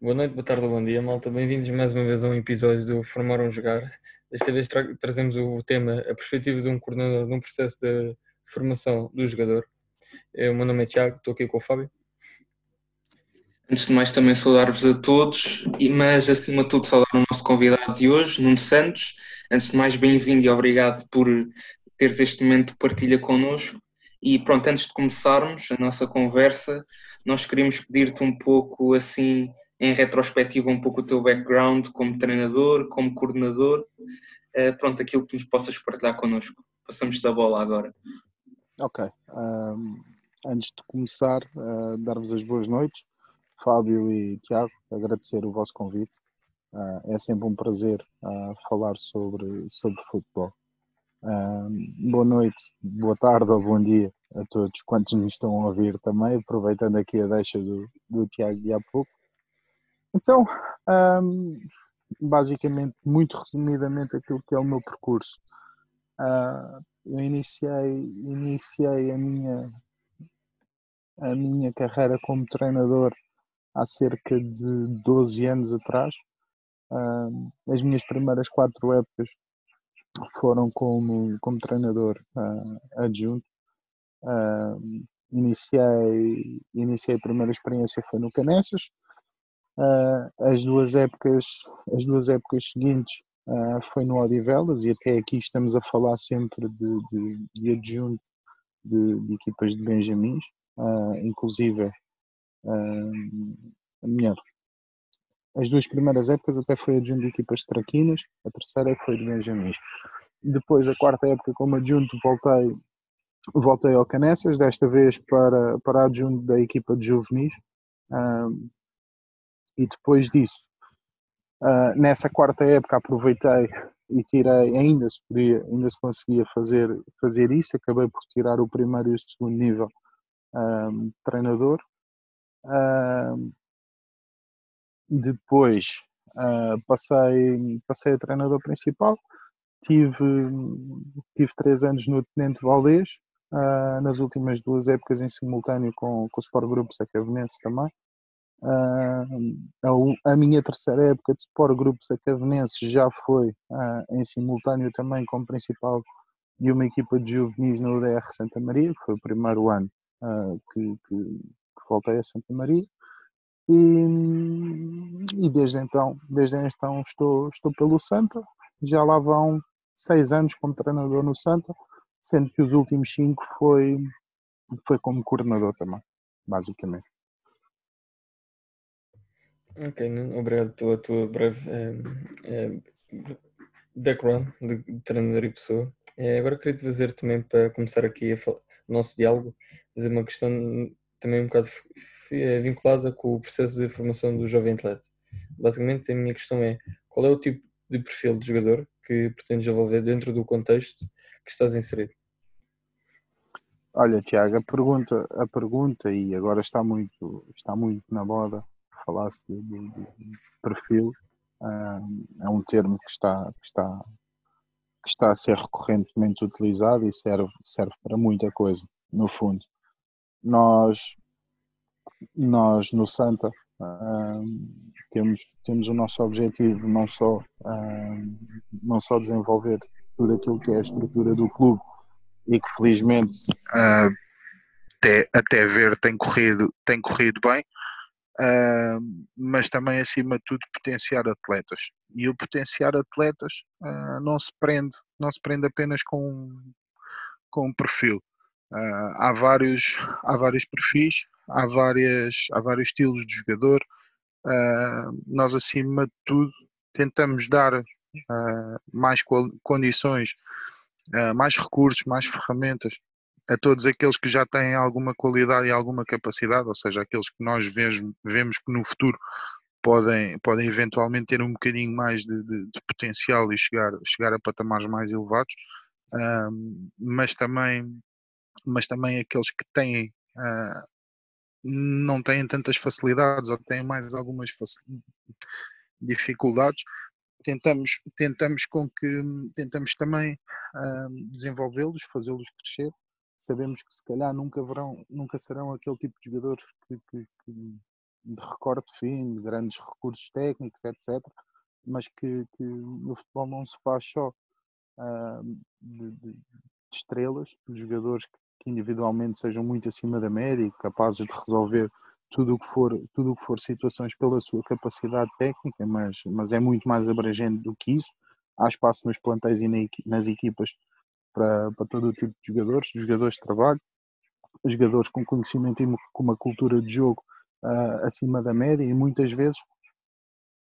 Boa noite, boa tarde bom dia, malta. Bem-vindos mais uma vez a um episódio do Formaram Jogar. Desta vez tra trazemos o tema, a perspectiva de um coordenador num processo de formação do jogador. Eu, o meu nome é Tiago, estou aqui com o Fábio. Antes de mais, também saudar-vos a todos, mas acima de tudo, saudar o nosso convidado de hoje, Nuno Santos. Antes de mais, bem-vindo e obrigado por teres este momento de partilha connosco. E pronto, antes de começarmos a nossa conversa, nós queríamos pedir-te um pouco assim em retrospectiva um pouco o teu background como treinador, como coordenador, uh, pronto, aquilo que nos possas partilhar connosco. Passamos da bola agora. Ok. Um, antes de começar, uh, dar-vos as boas noites, Fábio e Tiago, agradecer o vosso convite. Uh, é sempre um prazer falar sobre, sobre futebol. boa noite, boa tarde ou bom dia a todos quantos nos estão a ouvir também, aproveitando aqui a deixa do, do Tiago de há pouco. Então, um, basicamente, muito resumidamente, aquilo que é o meu percurso. Uh, eu iniciei, iniciei a minha, a minha carreira como treinador há cerca de 12 anos atrás. Uh, as minhas primeiras quatro épocas foram como, como treinador uh, adjunto. Uh, iniciei, iniciei a primeira experiência foi no Canessas, Uh, as duas épocas, as duas épocas seguintes uh, foi no Odivelas e até aqui estamos a falar sempre de, de, de adjunto de, de, equipas de Benjamins, uh, inclusive a melhor. As duas primeiras épocas até foi adjunto de equipas de Traquinas, a terceira foi de Benjamins. Depois, a quarta época, como adjunto, voltei, voltei ao Canessas, desta vez para, para adjunto da equipa de juvenis e depois disso, uh, nessa quarta época aproveitei e tirei, ainda se podia, ainda se conseguia fazer, fazer isso, acabei por tirar o primeiro e o segundo nível um, treinador. Um, depois uh, passei, passei a treinador principal, tive, tive três anos no Tenente Valdez, uh, nas últimas duas épocas em simultâneo com, com o Sport Group Sacavenense também. Uh, a, minha terceira época de Sport Grupo Sacavenense já foi uh, em simultâneo também como principal de uma equipa de juvenis na UDR Santa Maria, que foi o primeiro ano uh, que, que, que, voltei a Santa Maria. E, e, desde então, desde então estou, estou pelo Santa, já lá vão seis anos como treinador no Santa, sendo que os últimos cinco foi, foi como coordenador também, basicamente. Ok, obrigado pela tua breve eh, background de, treinador e pessoa. Eh, agora queria te fazer também, para começar aqui o nosso diálogo, fazer uma questão também um bocado eh, vinculada com o processo de formação do jovem atleta. Basicamente, a minha questão é qual é o tipo de perfil de jogador que pretendes desenvolver dentro do contexto que estás inserido? Olha, Tiago, a pergunta, a pergunta e agora está muito, está muito na moda falasse de, de, de perfil, é um termo que está, que, está, que está a ser recorrentemente utilizado e serve, serve para muita coisa, no fundo. Nós, nós no Santa, temos, temos o nosso objetivo não só, não só desenvolver tudo aquilo que é a estrutura do clube e que felizmente até, até ver tem corrido, tem corrido bem, uh, mas também acima de tudo potenciar atletas. E o potenciar atletas uh, não se prende, não se prende apenas com, com um perfil. Uh, há vários, há vários perfis, há várias, há vários estilos de jogador. nós acima de tudo tentamos dar mais condições, mais recursos, mais ferramentas a todos aqueles que já têm alguma qualidade e alguma capacidade, ou seja, aqueles que nós vemos, que no futuro podem, podem eventualmente ter um bocadinho mais de, de, de potencial e chegar, chegar a patamares mais elevados, um, mas, também, mas também aqueles que têm, uh, não têm tantas facilidades ou têm mais algumas dificuldades, tentamos, tentamos com que tentamos também uh, desenvolvê-los, fazê-los crescer sabemos que se calhar nunca, verão, nunca serão aquele tipo de jogadores que, que, que, de fino, de grandes recursos técnicos, etc. Mas que, que no futebol não se faz só uh, de, de, de, estrelas, de jogadores que individualmente sejam muito acima da média e capazes de resolver tudo o que for tudo o que for situações pela sua capacidade técnica, mas mas é muito mais abrangente do que isso. Há espaço nos plantéis e nas equipas para, para todo o tipo de jogadores, jogadores de trabalho, jogadores com conhecimento e com uma cultura de jogo uh, acima da média e muitas vezes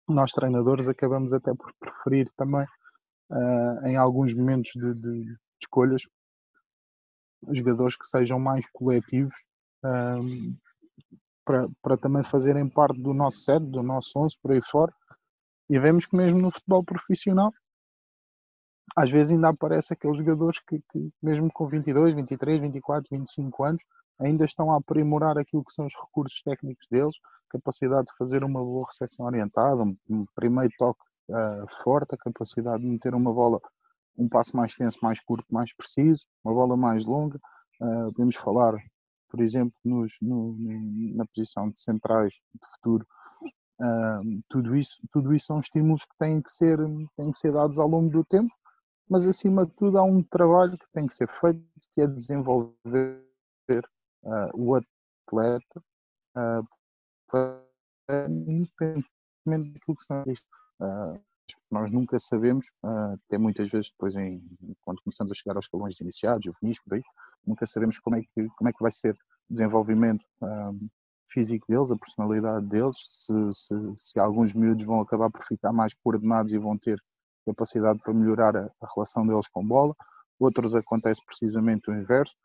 nós treinadores acabamos até por preferir também uh, em alguns momentos de, de, de, escolhas jogadores que sejam mais coletivos uh, para, para também fazerem parte do nosso set, do nosso 11 por aí fora e vemos que mesmo no futebol profissional às vezes ainda aparece aqueles jogadores que, que, mesmo com 22, 23, 24, 25 anos, ainda estão a aprimorar aquilo que são os recursos técnicos deles, capacidade de fazer uma boa recepção orientada, um, primeiro toque uh, forte, a capacidade de meter uma bola, um passo mais tenso, mais curto, mais preciso, uma bola mais longa. Uh, podemos falar, por exemplo, nos, no, na posição de centrais de futuro. Uh, tudo, isso, tudo isso são estímulos que têm que, ser, têm que ser dados ao longo do tempo mas acima de tudo há um trabalho que tem que ser feito, que é desenvolver uh, o atleta, uh, independentemente daquilo que são isto. Uh, nós nunca sabemos, até muitas vezes depois em, quando começamos a chegar aos escalões de iniciados, juvenis, por aí, nunca sabemos como é que, como é que vai ser o desenvolvimento físico deles, a personalidade deles, se, se, se alguns miúdos vão acabar por ficar mais coordenados e vão ter capacidade para melhorar a, a relação deles com bola, outros acontece precisamente o inverso,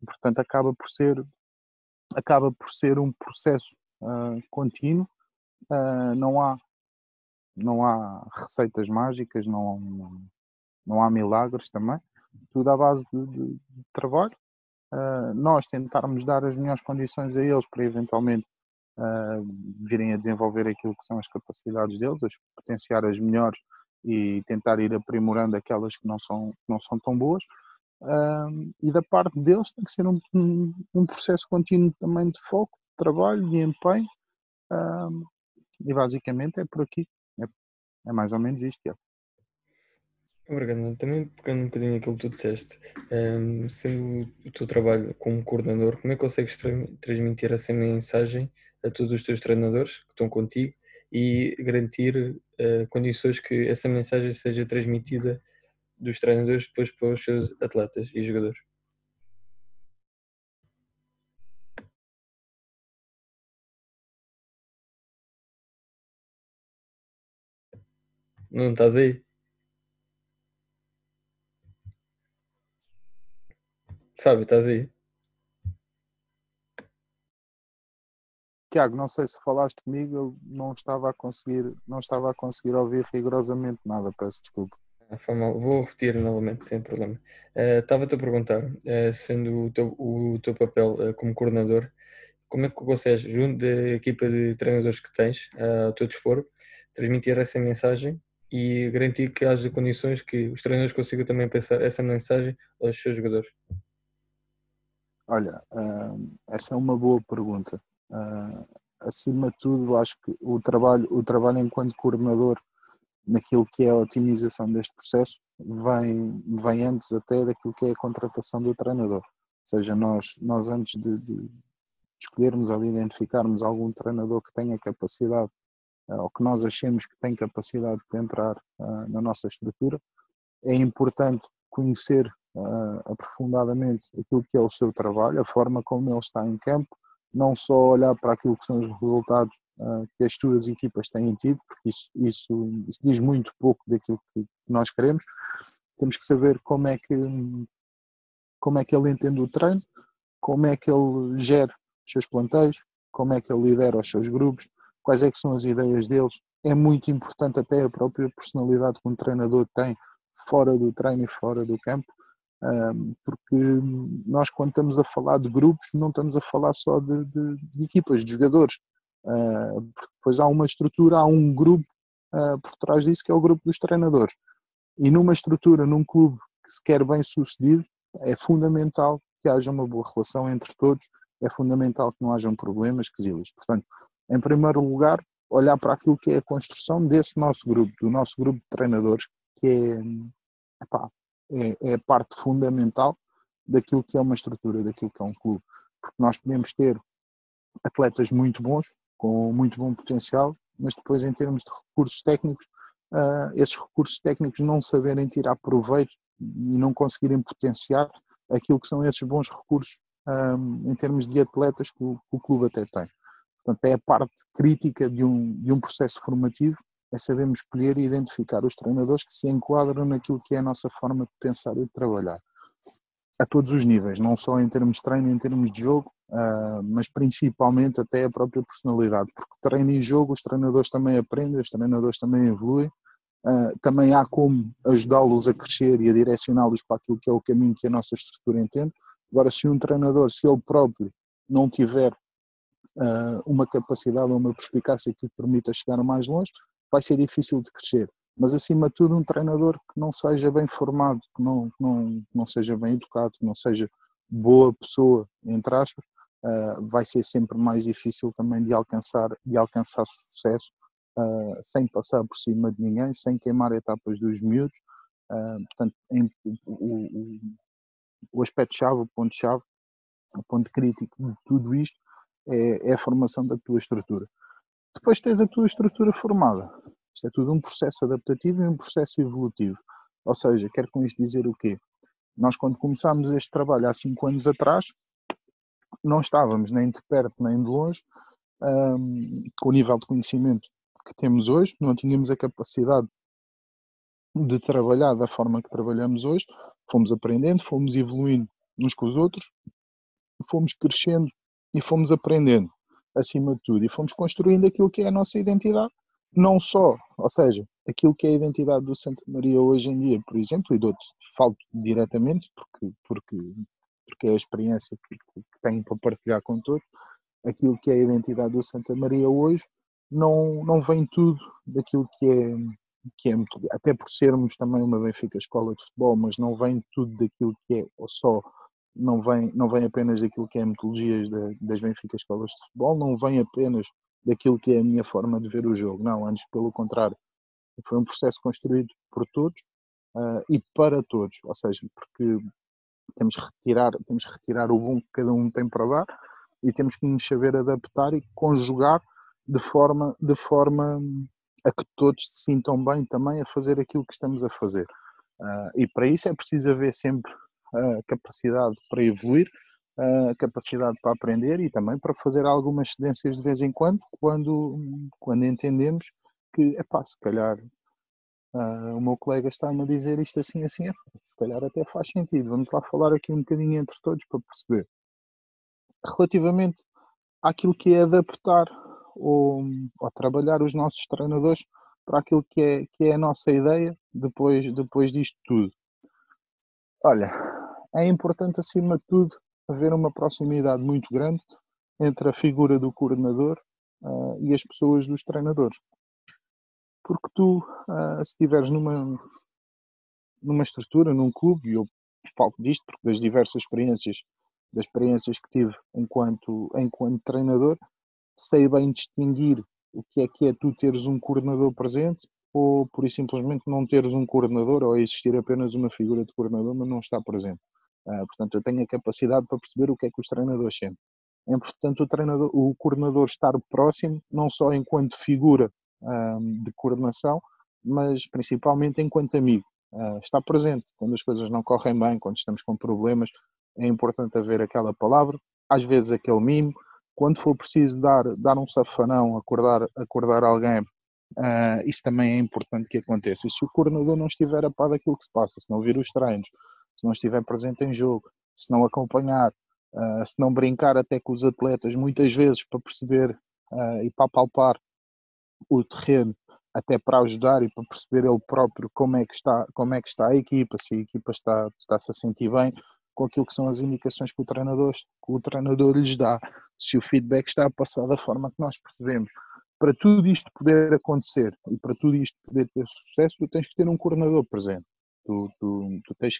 e, portanto acaba por ser acaba por ser um processo uh, contínuo, uh, não há não há receitas mágicas, não, não, não há milagres também, tudo à base de, de, de trabalho. Uh, nós tentarmos dar as melhores condições a eles para eventualmente virem a desenvolver aquilo que são as capacidades deles, as potenciar as melhores e tentar ir aprimorando aquelas que não são, não são tão boas. Um, e da parte deles tem que ser um, um, processo contínuo também de foco, de trabalho, de empenho. Um, e basicamente é por aqui. É, é mais ou menos isto. É. Obrigado. Também pegando um bocadinho aquilo que tu disseste, sendo o teu trabalho como coordenador, como é que consegues tra transmitir essa mensagem a todos os teus treinadores que estão contigo e garantir uh, condições que essa mensagem seja transmitida dos treinadores depois para os seus atletas e jogadores. Não estás aí? Fábio, estás aí? Tiago, não sei se falaste comigo, eu não estava a conseguir, não estava a conseguir ouvir rigorosamente nada, peço desculpa. Ah, foi mal. Vou repetir novamente, sem problema. Uh, Estava-te a perguntar, uh, sendo o teu, o teu papel uh, como coordenador, como é que consegues, junto da equipa de treinadores que tens ao teu dispor, transmitir essa mensagem e garantir que haja condições que os treinadores consigam também passar essa mensagem aos seus jogadores? Olha, essa é uma boa pergunta. Uh, acima de tudo, acho que o trabalho, o trabalho enquanto coordenador naquilo que é a otimização deste processo vem, vem antes até daquilo que é a contratação do treinador. Ou seja, nós, nós antes de, de escolhermos ou de identificarmos algum treinador que tenha capacidade uh, ou que nós achemos que tem capacidade de entrar uh, na nossa estrutura, é importante conhecer uh, aprofundadamente aquilo que é o seu trabalho, a forma como ele está em campo, não só olhar para aquilo que são os resultados uh, que as suas equipas têm tido, porque isso, isso, isso, diz muito pouco daquilo que nós queremos. Temos que saber como é que, como é que ele entende o treino, como é que ele gera os seus plantéis, como é que ele lidera os seus grupos, quais é que são as ideias deles. É muito importante até a própria personalidade que um treinador tem fora do treino e fora do campo porque nós quando estamos a falar de grupos não estamos a falar só de, de, de equipas, de jogadores, ah, porque depois há uma estrutura, há um grupo ah, por trás disso que é o grupo dos treinadores. E numa estrutura, num clube que se quer bem sucedido, é fundamental que haja uma boa relação entre todos, é fundamental que não hajam problemas, quesilhas. Portanto, Em primeiro lugar, olhar para aquilo que é a construção desse nosso grupo, do nosso grupo de treinadores, que é, epá, é, é a parte fundamental daquilo que é uma estrutura, daquilo que é um clube. Porque nós podemos ter atletas muito bons, com muito bom potencial, mas depois, em termos de recursos técnicos, uh, esses recursos técnicos não saberem tirar proveito e não conseguirem potenciar aquilo que são esses bons recursos um, em termos de atletas que o, que o, clube até tem. Portanto, é a parte crítica de um, de um processo formativo, é sabermos escolher e identificar os treinadores que se enquadram naquilo que é a nossa forma de pensar e de trabalhar. A todos os níveis, não só em termos de treino, em termos de jogo, uh, mas principalmente até a própria personalidade, porque treino e jogo os treinadores também aprendem, os treinadores também evoluem, Uh, também há como ajudá-los a crescer e a direcioná-los para aquilo que é o caminho que a nossa estrutura entende. Agora, se um treinador, se ele próprio não tiver uh, uma capacidade ou uma perspicácia que lhe permita chegar mais longe, vai ser difícil de crescer. Mas, acima de tudo, um treinador que não seja bem formado, que não, não, não seja bem educado, que não seja boa pessoa, entre aspas, uh, vai ser sempre mais difícil também de alcançar, de alcançar sucesso uh, sem passar por cima de ninguém, sem queimar etapas dos miúdos. Uh, portanto, em, o, o, o aspecto-chave, o ponto-chave, o ponto crítico de tudo isto é, é, a formação da tua estrutura. Depois tens a tua estrutura formada. Isto é tudo um processo adaptativo e um processo evolutivo. Ou seja, quero com isto dizer o quê? Nós, quando começámos este trabalho há cinco anos atrás, não estávamos nem de perto nem de longe um, com o nível de conhecimento que temos hoje, não tínhamos a capacidade de trabalhar da forma que trabalhamos hoje, fomos aprendendo, fomos evoluindo uns com os outros, fomos crescendo e fomos aprendendo, acima de tudo, e fomos construindo aquilo que é a nossa identidade, não só, ou seja, aquilo que é a identidade do Santa Maria hoje em dia, por exemplo, e dou-te, falo diretamente, porque, porque, porque é a experiência que, que tenho para partilhar com todos, aquilo que é a identidade do Santa Maria hoje, não, não vem tudo daquilo que é, que é, até por sermos também uma Benfica escola de futebol, mas não vem tudo daquilo que é, ou só, não vem, não vem apenas daquilo que é metodologias das Benfica escolas de futebol, não vem apenas daquilo que é a minha forma de ver o jogo, não, antes pelo contrário, foi um processo construído por todos uh, e para todos, ou seja, porque temos que retirar, temos que retirar o bom que cada um tem para dar e temos que nos saber adaptar e conjugar de forma, de forma a que todos se sintam bem também a fazer aquilo que estamos a fazer. Uh, e para isso é preciso haver sempre a capacidade para evoluir, a capacidade para aprender e também para fazer algumas cedências de vez em quando, quando, quando entendemos que, epá, se calhar uh, o meu colega está-me a dizer isto assim, assim, se calhar até faz sentido. Vamos lá falar aqui um bocadinho entre todos para perceber. Relativamente àquilo que é adaptar ou, ou trabalhar os nossos treinadores para aquilo que é, que é a nossa ideia depois, depois disto tudo. Olha, é importante acima de tudo haver uma proximidade muito grande entre a figura do coordenador uh, e as pessoas dos treinadores. Porque tu, uh, se estiveres numa, numa estrutura, num clube, e eu falo disto porque das diversas experiências, das experiências que tive enquanto, enquanto treinador, sei bem distinguir o que é que é tu teres um coordenador presente ou por simplesmente não teres um coordenador ou existir apenas uma figura de coordenador, mas não está presente. Uh, portanto, eu tenho a capacidade para perceber o que é que os treinadores sentem. É importante o, treinador, o coordenador estar próximo, não só enquanto figura uh, de coordenação, mas principalmente enquanto amigo. Uh, está presente quando as coisas não correm bem, quando estamos com problemas, é importante haver aquela palavra, às vezes aquele mimo, quando for preciso dar, dar um safanão, acordar, acordar alguém, uh, isso também é importante que aconteça. E se o coordenador não estiver a par daquilo que se passa, se não vir os treinos, se não estiver presente em jogo, se não acompanhar, uh, se não brincar até com os atletas, muitas vezes para perceber uh, e para palpar o terreno, até para ajudar e para perceber ele próprio como é que está, como é que está a equipa, se a equipa está, está-se a sentir bem, com aquilo que são as indicações que o treinador, que o treinador lhes dá, se o feedback está a passar da forma que nós percebemos. Para tudo isto poder acontecer e para tudo isto poder ter sucesso, tu tens que ter um coordenador presente. Tu, tu, tu tens,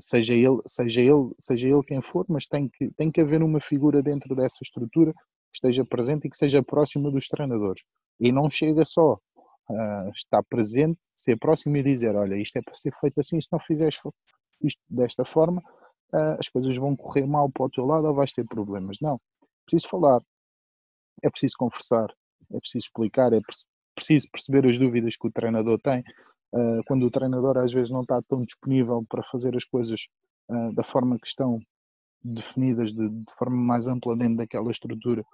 seja ele, seja ele, seja ele quem for, mas tem que, tem que haver uma figura dentro dessa estrutura esteja presente e que seja próxima dos treinadores. E não chega só a estar presente, ser próximo e dizer: Olha, isto é para ser feito assim, se não fizeres isto desta forma, uh, as coisas vão correr mal para o teu lado ou vais ter problemas. Não. É preciso falar, é preciso conversar, é preciso explicar, é preciso perceber as dúvidas que o treinador tem. Uh, quando o treinador às vezes não está tão disponível para fazer as coisas uh, da forma que estão definidas, de, de, forma mais ampla dentro daquela estrutura,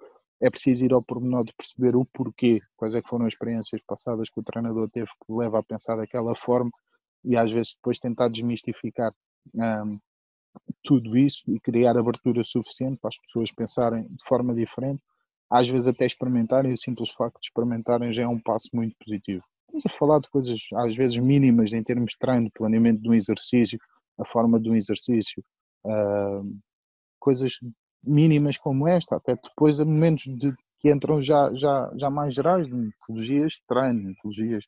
é preciso ir ao pormenor de perceber o porquê, quais é que foram as experiências passadas que o treinador teve que leva a pensar daquela forma e às vezes depois tentar desmistificar um, tudo isso e criar abertura suficiente para as pessoas pensarem de forma diferente, às vezes até experimentarem, o simples facto de experimentarem já é um passo muito positivo. Estamos a falar de coisas às vezes mínimas em termos de treino, planeamento de um exercício, a forma de um exercício, uh, coisas mínimas como esta, até depois a momentos de, que entram já, já, já mais gerais, de metodologias de treino, metodologias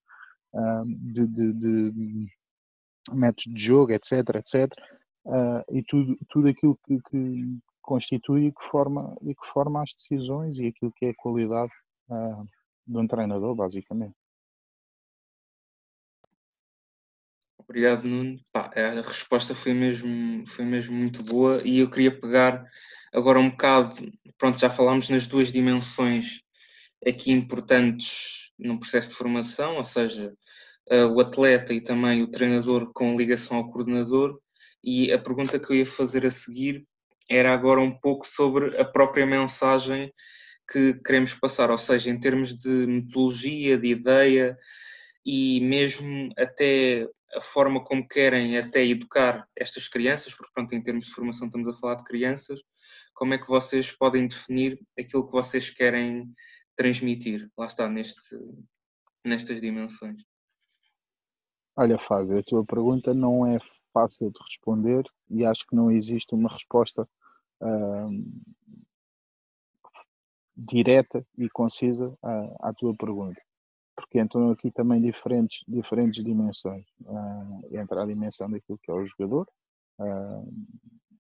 uh, de, de, de, métodos de jogo, etc, etc, uh, e tudo, tudo aquilo que, que, constitui e que, forma, e que forma as decisões e aquilo que é a qualidade uh, de um treinador, basicamente. Obrigado, Nuno. Pá, a resposta foi mesmo, foi mesmo muito boa e eu queria pegar agora um bocado, pronto, já falámos nas duas dimensões aqui importantes no processo de formação, ou seja, uh, o atleta e também o treinador com ligação ao coordenador. E a pergunta que eu ia fazer a seguir era agora um pouco sobre a própria mensagem que queremos passar, ou seja, em termos de metodologia, de ideia e mesmo até a forma como querem até educar estas crianças, porque pronto, em termos de formação estamos a falar de crianças, como é que vocês podem definir aquilo que vocês querem transmitir? Lá está, neste, nestas dimensões. Olha, Fábio, a tua pergunta não é fácil de responder e acho que não existe uma resposta uh, direta e concisa à, à, tua pergunta. Porque entram aqui também diferentes, diferentes dimensões. Uh, entra a dimensão daquilo que é o jogador, uh,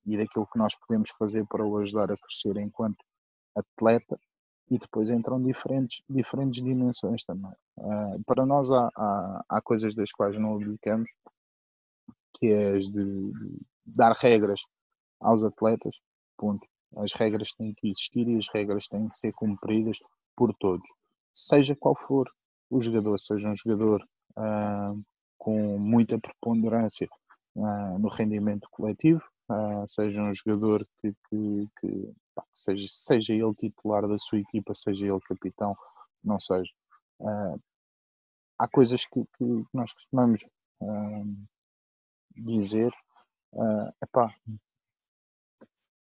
e daquilo que nós podemos fazer para o ajudar a crescer enquanto atleta e depois entram diferentes, diferentes dimensões também. Uh, para nós há, há, há, coisas das quais não abdicamos, que é as de, dar regras aos atletas, ponto. As regras têm que existir e as regras têm que ser cumpridas por todos. Seja qual for o jogador, seja um jogador uh, com muita preponderância uh, no rendimento coletivo, uh, seja um jogador que, que, que pá, seja, seja ele titular da sua equipa, seja ele capitão, não seja. Há coisas que, nós costumamos dizer epá,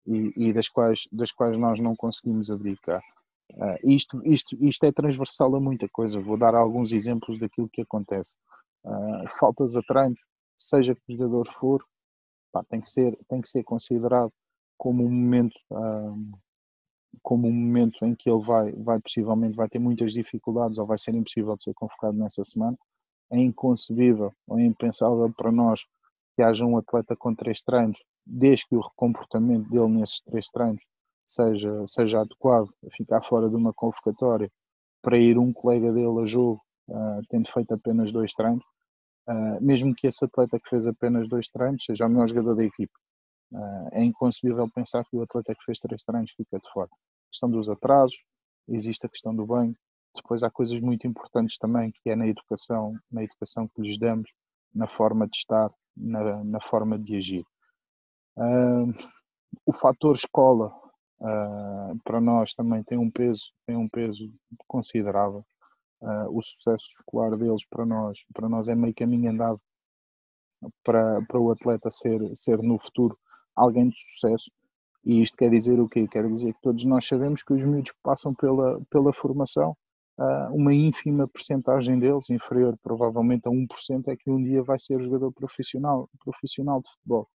e, e, das, quais, das quais nós não conseguimos abdicar. Uh, isto, isto, isto é transversal a muita coisa. Vou dar alguns exemplos daquilo que acontece. Uh, faltas a treinos, seja que o jogador for, pá, tem, que ser, tem que ser considerado como um momento um, como um momento em que ele vai, vai possivelmente vai ter muitas dificuldades ou vai ser impossível de ser convocado nessa semana. É inconcebível ou impensável para nós que haja um atleta com três treinos, desde que o comportamento dele nesses três treinos seja, seja adequado ficar fora de uma convocatória para ir um colega dele a jogo, uh, tendo feito apenas dois treinos, Uh, mesmo que esse atleta que fez apenas dois treinos seja o melhor jogador da equipe. Uh, é inconcebível pensar que o atleta que fez três treinos fica de fora. A questão dos atrasos, existe a questão do banho. Depois há coisas muito importantes também, que é na educação, na educação que lhes damos, na forma de estar, na, na forma de agir. O fator escola para nós também tem um peso, tem um peso considerável uh, o sucesso escolar deles para nós, para nós é meio caminho andado para, para o atleta ser, ser no futuro alguém de sucesso. E isto quer dizer o quê? Quer dizer que todos nós sabemos que os miúdos que passam pela, pela formação, uh, uma ínfima percentagem deles, inferior provavelmente a 1%, é que um dia vai ser jogador profissional, profissional de futebol.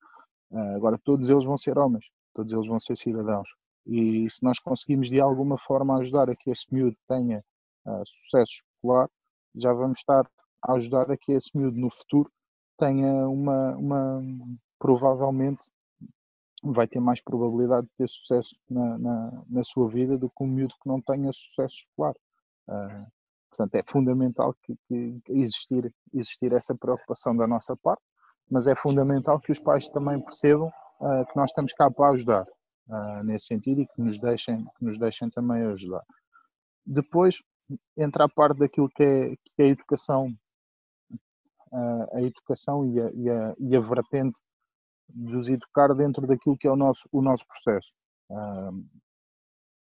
Uh, agora, todos eles vão ser homens, todos eles vão ser cidadãos. E se nós conseguimos de alguma forma ajudar a que esse miúdo tenha uh, sucesso escolar, já vamos estar a ajudar a que esse miúdo no futuro tenha uma, uma provavelmente vai ter mais probabilidade de ter sucesso na, na, na sua vida do que um miúdo que não tenha sucesso escolar. Uh, portanto, é fundamental que, que, existir, existir essa preocupação da nossa parte, mas é fundamental que os pais também percebam uh, que nós estamos cá para ajudar uh, nesse sentido e que nos deixem, que nos deixem também ajudar. Depois entra a parte daquilo que é, que é a educação, a educação e a, e a, e a vertente de os educar dentro daquilo que é o nosso, o nosso processo.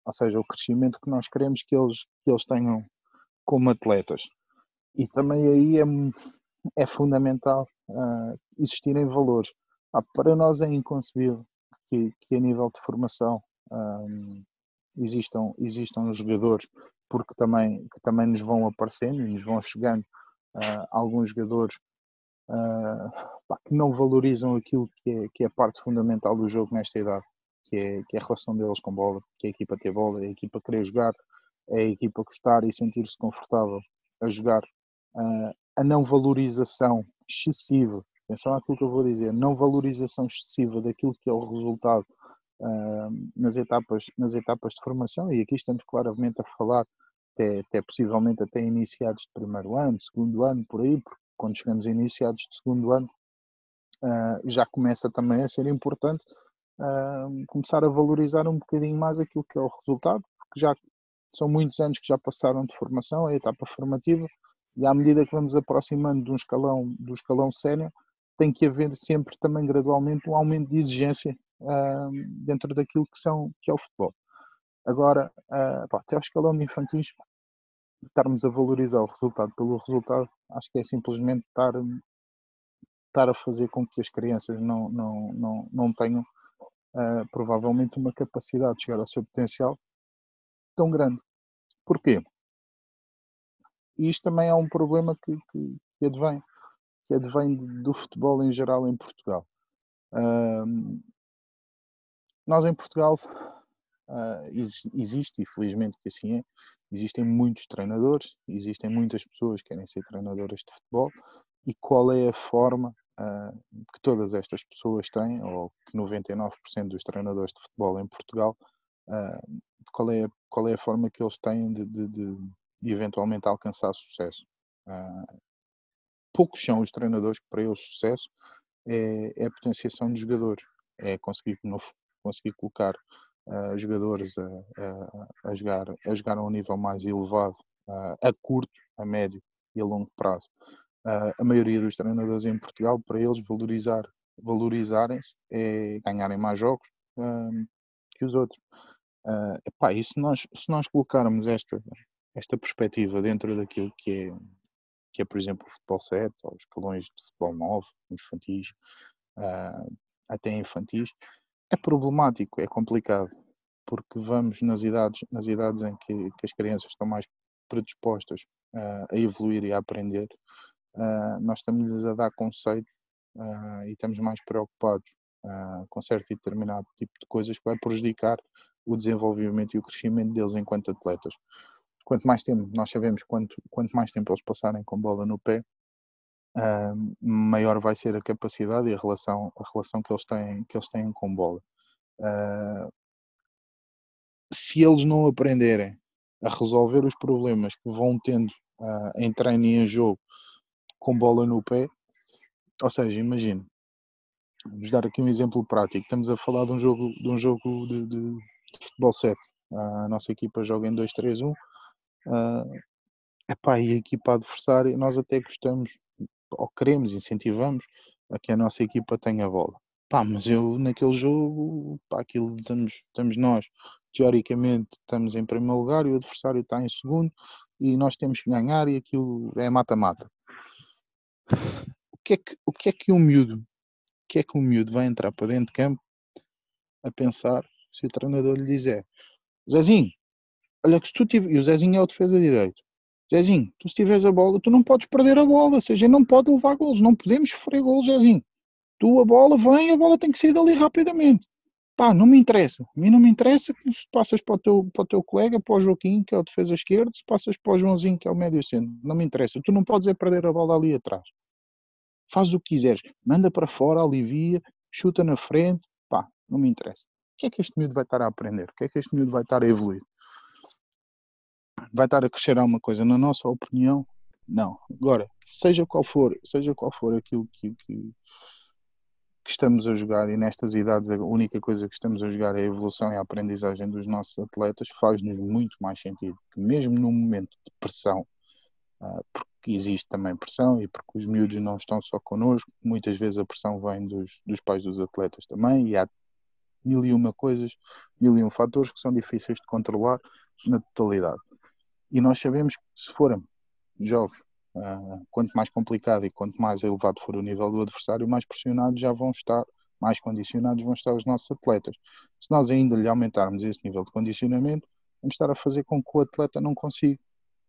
ou seja, o crescimento que nós queremos que eles, que eles tenham como atletas. E também aí é, é fundamental uh, existirem valores. Ah, para nós é inconcebível que, que a nível de formação um, existam, existam jogadores, porque também, que também nos vão aparecendo e nos vão chegando uh, alguns jogadores uh, que não valorizam aquilo que é, que é a parte fundamental do jogo nesta idade, que é, que é a relação deles com bola, que é a equipa ter bola, é a equipa querer jogar, é a equipa gostar e sentir-se confortável a jogar. Uh, a não valorização excessiva, atenção àquilo que eu vou dizer, não valorização excessiva daquilo que é o resultado uh, nas, etapas, nas etapas de formação, e aqui estamos claramente a falar até, até possivelmente até iniciados de primeiro ano, segundo ano, por aí, porque quando chegamos a iniciados de segundo ano, uh, já começa também a ser importante uh, começar a valorizar um bocadinho mais aquilo que é o resultado, porque já são muitos anos que já passaram de formação, a etapa formativa, e à medida que vamos aproximando de um escalão, do escalão sénior, tem que haver sempre também gradualmente um aumento de exigência uh, dentro daquilo que, são, que é o futebol. Agora, uh, pá, até ao escalão de infantis, estarmos a valorizar o resultado pelo resultado, acho que é simplesmente estar, estar a fazer com que as crianças não, não, não, não tenham uh, provavelmente uma capacidade de chegar ao seu potencial tão grande. Porquê? E isto também é um problema que, que, que advém, que advém do futebol em geral em Portugal. Uh, nós em Portugal uh, existe, e felizmente que assim é, existem muitos treinadores, existem muitas pessoas que querem ser treinadoras de futebol, e qual é a forma uh, que todas estas pessoas têm, ou que 99% dos treinadores de futebol em Portugal, uh, qual, é, qual é a forma que eles têm de, de, de, de eventualmente alcançar sucesso. Poucos são os treinadores que para eles sucesso é, é a potenciação de jogadores, é conseguir, conseguir colocar uh, jogadores a, a, a, jogar, a jogar a um nível mais elevado, uh, a curto, a médio e a longo prazo. Uh, a maioria dos treinadores em Portugal, para eles valorizar, valorizarem-se é ganharem mais jogos que os outros. Epá, e se nós, se nós colocarmos esta, esta perspectiva dentro daquilo que é, que é, por exemplo, o futebol 7, ou os escalões de futebol 9, infantis, uh, até infantis, é problemático, é complicado, porque vamos nas idades, nas idades em que, que as crianças estão mais predispostas uh, a evoluir e a aprender, uh, nós estamos a dar conceitos e estamos mais preocupados com certo e determinado tipo de coisas que vai prejudicar o desenvolvimento e o crescimento deles enquanto atletas. Quanto mais tempo, nós sabemos quanto, quanto mais tempo eles passarem com bola no pé, uh, maior vai ser a capacidade e a relação, a relação que, eles têm, que eles têm com bola. Uh, se eles não aprenderem a resolver os problemas que vão tendo uh, em treino e em jogo com bola no pé, ou seja, imagine, vamos dar aqui um exemplo prático. Estamos a falar de um jogo de, um jogo de, de futebol 7. A nossa equipa joga em 2-3-1. Uh, epá, e a equipa adversária, nós até gostamos ou queremos, incentivamos a que a nossa equipa tenha bola. Pá, mas eu naquele jogo, pá, aquilo estamos, estamos nós, teoricamente estamos em primeiro lugar e o adversário está em segundo e nós temos que ganhar e aquilo é mata-mata. O que é que, o que é que um miúdo, o que é que um miúdo vai entrar para dentro de campo a pensar se o treinador lhe dizer Zezinho, olha que se tu tiver, e o Zezinho é o defesa direito, Zezinho, tu se tiveres a bola, tu não podes perder a bola, ou seja, não pode levar golos, não podemos sofrer golos, Zezinho. Tu a bola vem, a bola tem que sair dali rapidamente. Pá, não me interessa. A mim não me interessa que se passas para o, teu, para o teu colega, para o Joaquim, que é o defesa esquerdo, se passas para o Joãozinho, que é o médio centro. Não me interessa. Tu não podes é perder a bola ali atrás. Faz o que quiseres. Manda para fora, alivia, chuta na frente. Pá, não me interessa. O que é que este miúdo vai estar a aprender? O que é que este miúdo vai estar a evoluir? Vai estar a crescer alguma coisa? Na nossa opinião, não. Agora, seja qual for, seja qual for aquilo que, que, que estamos a jogar e nestas idades a única coisa que estamos a jogar é a evolução e a aprendizagem dos nossos atletas, faz-nos muito mais sentido mesmo num momento de pressão, uh, porque existe também pressão e porque os miúdos não estão só connosco, muitas vezes a pressão vem dos, dos pais dos atletas também e há mil e uma coisas, mil e um fatores que são difíceis de controlar na totalidade. E nós sabemos que se forem jogos, uh, quanto mais complicado e quanto mais elevado for o nível do adversário, mais pressionados já vão estar, mais condicionados vão estar os nossos atletas. Se nós ainda lhe aumentarmos esse nível de condicionamento, vamos estar a fazer com que o atleta não consiga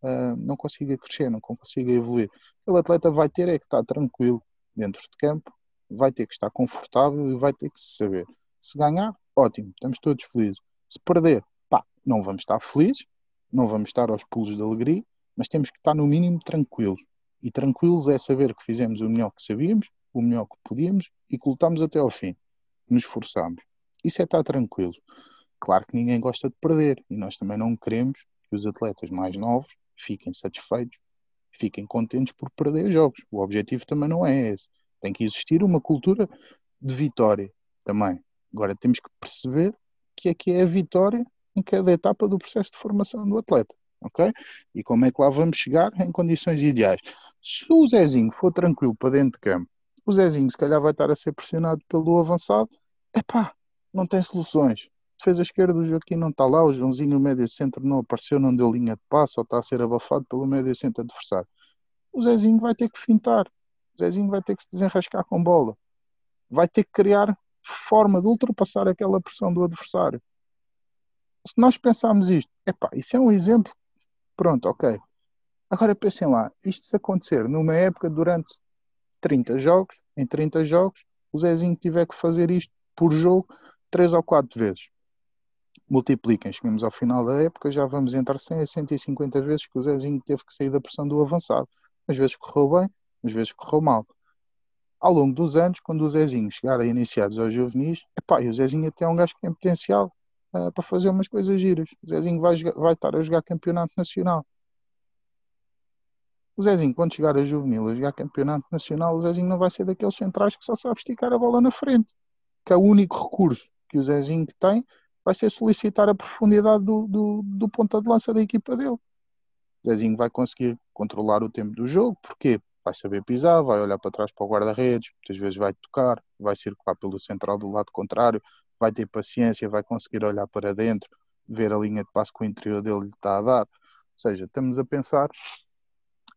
uh, não consiga crescer, não consiga evoluir. O atleta vai ter é que estar tranquilo dentro de campo, vai ter que estar confortável e vai ter que saber. Se ganhar, ótimo, estamos todos felizes. Se perder, pá, não vamos estar felizes, não vamos estar aos pulos de alegria, mas temos que estar no mínimo tranquilos. E tranquilos é saber que fizemos o melhor que sabíamos, o melhor que podíamos e que lutamos até ao fim. Nos esforçamos. Isso é estar tranquilo. Claro que ninguém gosta de perder e nós também não queremos que os atletas mais novos fiquem satisfeitos, fiquem contentes por perder jogos. O objetivo também não é esse. Tem que existir uma cultura de vitória também. Agora temos que perceber que é que é a vitória em cada etapa do processo de formação do atleta. Ok? E como é que lá vamos chegar em condições ideais? Se o Zezinho for tranquilo para dentro de campo, o Zezinho se calhar vai estar a ser pressionado pelo avançado, epá, não tem soluções defesa esquerda do Joaquim não está lá, o Joãozinho, o médio centro, não apareceu, não deu linha de passo, ou está a ser abafado pelo médio centro adversário. O Zezinho vai ter que fintar, o Zezinho vai ter que se desenrascar com bola, vai ter que criar forma de ultrapassar aquela pressão do adversário. Se nós pensarmos isto, epá, isso é um exemplo, pronto, ok. Agora pensem lá, isto se acontecer numa época durante 30 jogos, em 30 jogos, o Zezinho tiver que fazer isto por jogo três ou quatro vezes multipliquem, chegamos ao final da época, já vamos entrar 100 a 150 vezes que o Zezinho teve que sair da pressão do avançado. Às vezes correu bem, às vezes correu mal. Ao longo dos anos, quando o Zezinho chegar a iniciados aos juvenis, epá, e o Zezinho até é um gajo que tem potencial uh, para fazer umas coisas giras. O Zezinho vai, vai estar a jogar campeonato nacional. O Zezinho, quando chegar a juvenil a jogar campeonato nacional, o Zezinho não vai ser daqueles centrais que só sabe esticar a bola na frente. Que é o único recurso que o Zezinho tem vai ser solicitar a profundidade do, do, do ponta de lança da equipa dele. Zezinho vai conseguir controlar o tempo do jogo, porque vai saber pisar, vai olhar para trás para o guarda-redes, muitas vezes vai tocar, vai circular pelo central do lado contrário, vai ter paciência, vai conseguir olhar para dentro, ver a linha de passo que o interior dele lhe está a dar. Ou seja, estamos a pensar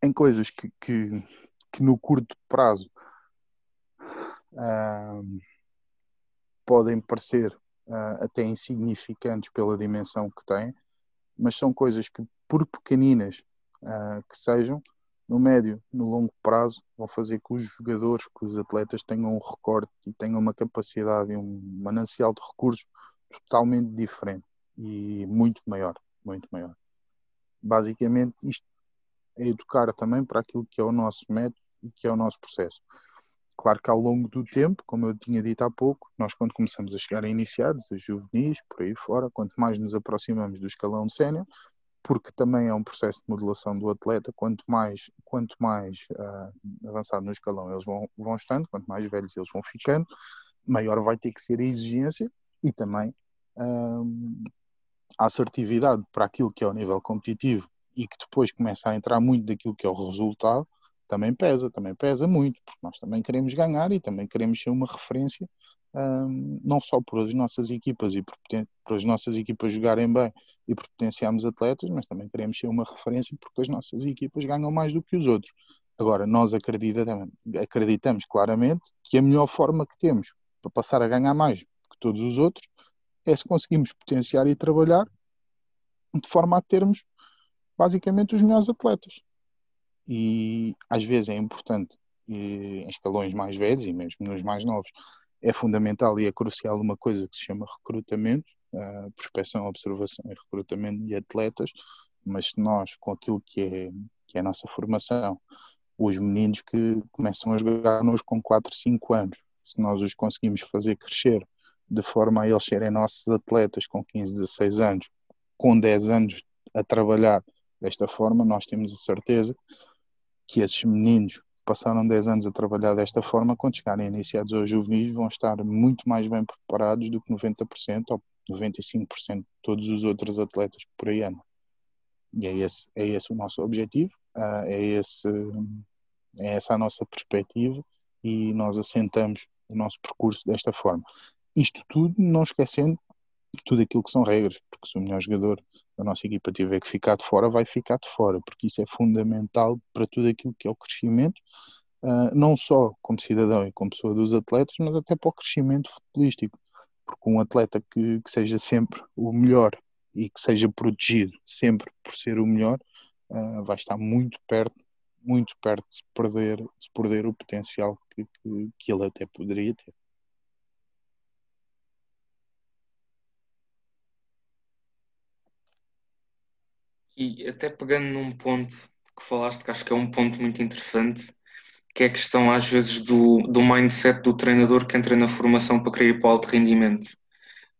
em coisas que, que, que no curto prazo podem parecer uh, até insignificantes pela dimensão que têm, mas são coisas que, por pequeninas uh, que sejam, no médio, no longo prazo, vão fazer que os jogadores, que os atletas tenham um recorte e tenham uma capacidade e um manancial de recursos totalmente diferente e muito maior, muito maior. Basicamente, isto é educar também para aquilo que é o nosso método e que é o nosso processo. Claro que ao longo do tempo, como eu tinha dito há pouco, nós quando começamos a chegar a iniciados, a juvenis, por aí fora, quanto mais nos aproximamos do escalão sénior, porque também é um processo de modulação do atleta, quanto mais, quanto mais uh, avançado no escalão eles vão, vão estando, quanto mais velhos eles vão ficando, maior vai ter que ser a exigência e também uh, a assertividade para aquilo que é o nível competitivo e que depois começa a entrar muito daquilo que é o resultado, também pesa, também pesa muito, porque nós também queremos ganhar e também queremos ser uma referência, um, não só por as nossas equipas e por, por, as nossas equipas jogarem bem e por potenciarmos atletas, mas também queremos ser uma referência porque as nossas equipas ganham mais do que os outros. Agora, nós acreditamos, acreditamos claramente que a melhor forma que temos para passar a ganhar mais que todos os outros é se conseguimos potenciar e trabalhar de forma a termos basicamente os melhores atletas e às vezes é importante em escalões mais velhos e mesmo nos mais novos é fundamental e é crucial uma coisa que se chama recrutamento, uh, prospecção, observação e recrutamento de atletas, mas nós, com aquilo que é, que é a nossa formação, os meninos que começam a jogar connosco com 4, 5 anos, se nós os conseguimos fazer crescer de forma a eles serem nossos atletas com 15, 16 anos, com 10 anos a trabalhar desta forma, nós temos a certeza que esses meninos passaram 10 anos a trabalhar desta forma, quando chegarem iniciados aos juvenis, vão estar muito mais bem preparados do que 90% ou 95% de todos os outros atletas que por aí andam. E é esse, é esse o nosso objetivo, ah, é, esse, é essa a nossa perspectiva e nós assentamos o nosso percurso desta forma. Isto tudo não esquecendo tudo aquilo que são regras, porque se o melhor jogador da nossa equipa tiver que ficar de fora, vai ficar de fora, porque isso é fundamental para tudo aquilo que é o crescimento, uh, não só como cidadão e como pessoa dos atletas, mas até para o crescimento futebolístico. Porque um atleta que, que seja sempre o melhor e que seja protegido sempre por ser o melhor, uh, vai estar muito perto, muito perto de se perder, de se perder o potencial que, que, que ele até poderia ter. E até pegando num ponto que falaste, que acho que é um ponto muito interessante, que é a questão às vezes do, do mindset do treinador que entra na formação para querer ir para o alto rendimento.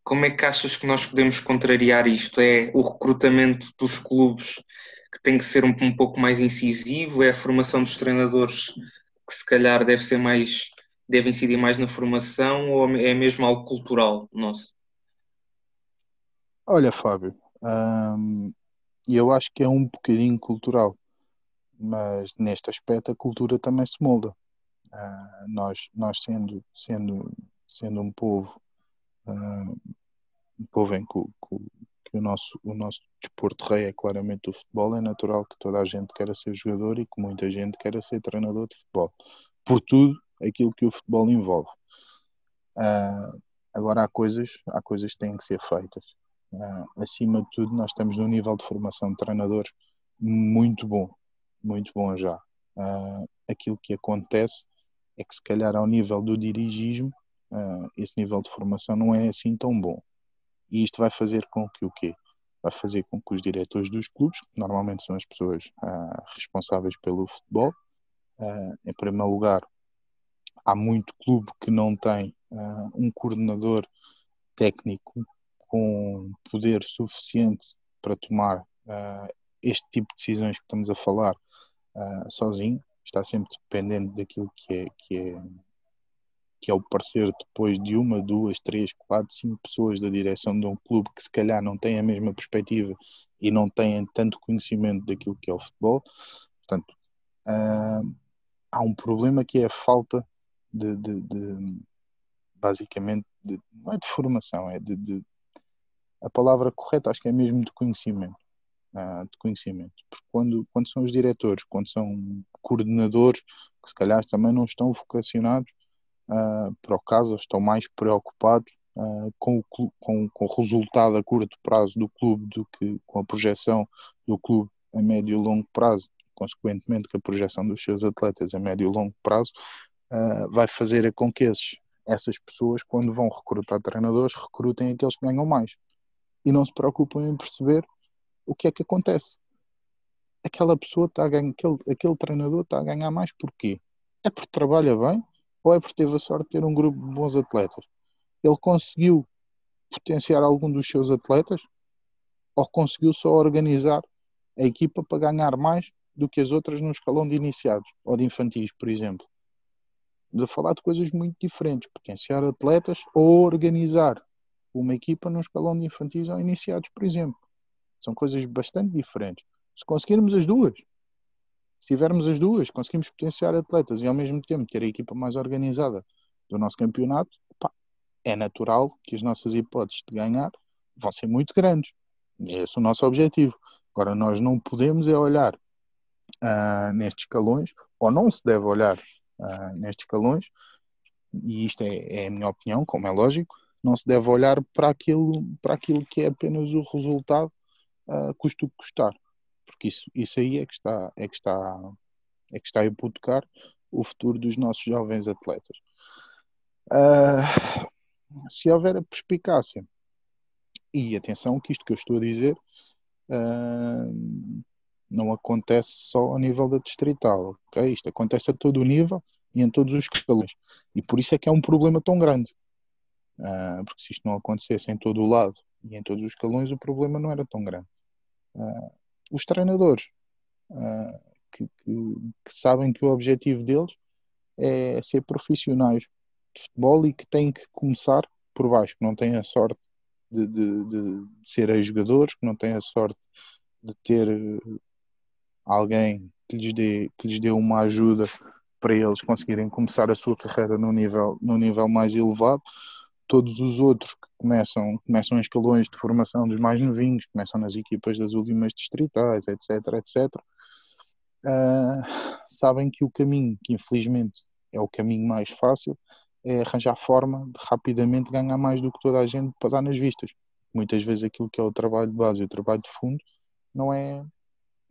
Como é que achas que nós podemos contrariar isto? É o recrutamento dos clubes que tem que ser um, um pouco mais incisivo? É a formação dos treinadores que se calhar deve ser mais, deve incidir mais na formação ou é mesmo algo cultural nosso? Olha, Fábio, hum, e eu acho que é um bocadinho cultural, mas neste aspecto a cultura também se molda. Uh, nós, nós sendo, sendo, sendo um povo, uh, um povo em que, que, que, o, nosso, o nosso desporto rei é claramente o futebol, é natural que toda a gente queira ser jogador e que muita gente queira ser treinador de futebol. Por tudo aquilo que o futebol envolve. Uh, agora há coisas, há coisas que têm que ser feitas. Uh, acima de tudo, nós estamos num nível de formação de treinadores muito bom, muito bom já. Uh, aquilo que acontece é que, se calhar, ao nível do dirigismo, uh, esse nível de formação não é assim tão bom. E isto vai fazer com que o quê? Vai fazer com que os diretores dos clubes, que normalmente são as pessoas responsáveis pelo futebol, em primeiro lugar, há muito clube que não tem um coordenador técnico com poder suficiente para tomar uh, este tipo de decisões que estamos a falar uh, sozinho, está sempre dependente daquilo que é, que é que é o parecer depois de uma, duas, três, quatro, cinco pessoas da direção de um clube que se calhar não têm a mesma perspectiva e não têm tanto conhecimento daquilo que é o futebol. Portanto, uh, há um problema que é a falta de, de, de basicamente, de, não é de formação, é de, a palavra correta acho que é mesmo de conhecimento. Uh, de conhecimento. Porque quando, quando são os diretores, quando são coordenadores, que se calhar também não estão vocacionados uh, para o caso, estão mais preocupados uh, com, o, com, com o resultado a curto prazo do clube do que com a projeção do clube a médio e longo prazo, consequentemente que a projeção dos seus atletas a médio e longo prazo vai fazer com que esses, essas pessoas, quando vão recrutar treinadores, recrutem aqueles que ganham mais e não se preocupam em perceber o que é que acontece. Aquela pessoa está a ganhar, aquele, aquele treinador está a ganhar mais porquê? É porque trabalha bem ou é porque teve a sorte de ter um grupo de bons atletas? Ele conseguiu potenciar algum dos seus atletas ou conseguiu só organizar a equipa para ganhar mais do que as outras no escalão de iniciados ou de infantis, por exemplo? Estamos a falar de coisas muito diferentes. Potenciar atletas ou organizar uma equipa num escalão de infantis ou iniciados, por exemplo. São coisas bastante diferentes. Se conseguirmos as duas, se tivermos as duas, conseguimos potenciar atletas e ao mesmo tempo ter a equipa mais organizada do nosso campeonato, é natural que as nossas hipóteses de ganhar vão ser muito grandes. Esse é o nosso objetivo. Agora, nós não podemos é olhar uh, nestes escalões, ou não se deve olhar uh, nestes escalões, e isto é, é a minha opinião, como é lógico, não se deve olhar para aquilo, para aquilo que é apenas o resultado, uh, custo que custar, porque isso, isso aí é que está, é que está, é que está a hipotecar o futuro dos nossos jovens atletas. Uh, se houver a perspicácia, e atenção que isto que eu estou a dizer uh, não acontece só ao nível da distrital, ok? Isto acontece a todo o nível e em todos os escalões. E por isso é que é um problema tão grande porque se isto não acontecesse em todo o lado e em todos os escalões, o problema não era tão grande. Uh, os treinadores uh, que, que, que, sabem que o objetivo deles é ser profissionais de futebol e que têm que começar por baixo, que não têm a sorte de, de, de, de ser jogadores, que não têm a sorte de ter alguém que lhes dê, que lhes dê uma ajuda para eles conseguirem começar a sua carreira no nível, no nível mais elevado todos os outros que começam, começam escalões de formação dos mais novinhos, começam nas equipas das últimas distritais, etc, etc, uh, sabem que o caminho, que infelizmente é o caminho mais fácil, é arranjar forma de rapidamente ganhar mais do que toda a gente para dar nas vistas. Muitas vezes aquilo que é o trabalho de base e o trabalho de fundo não é,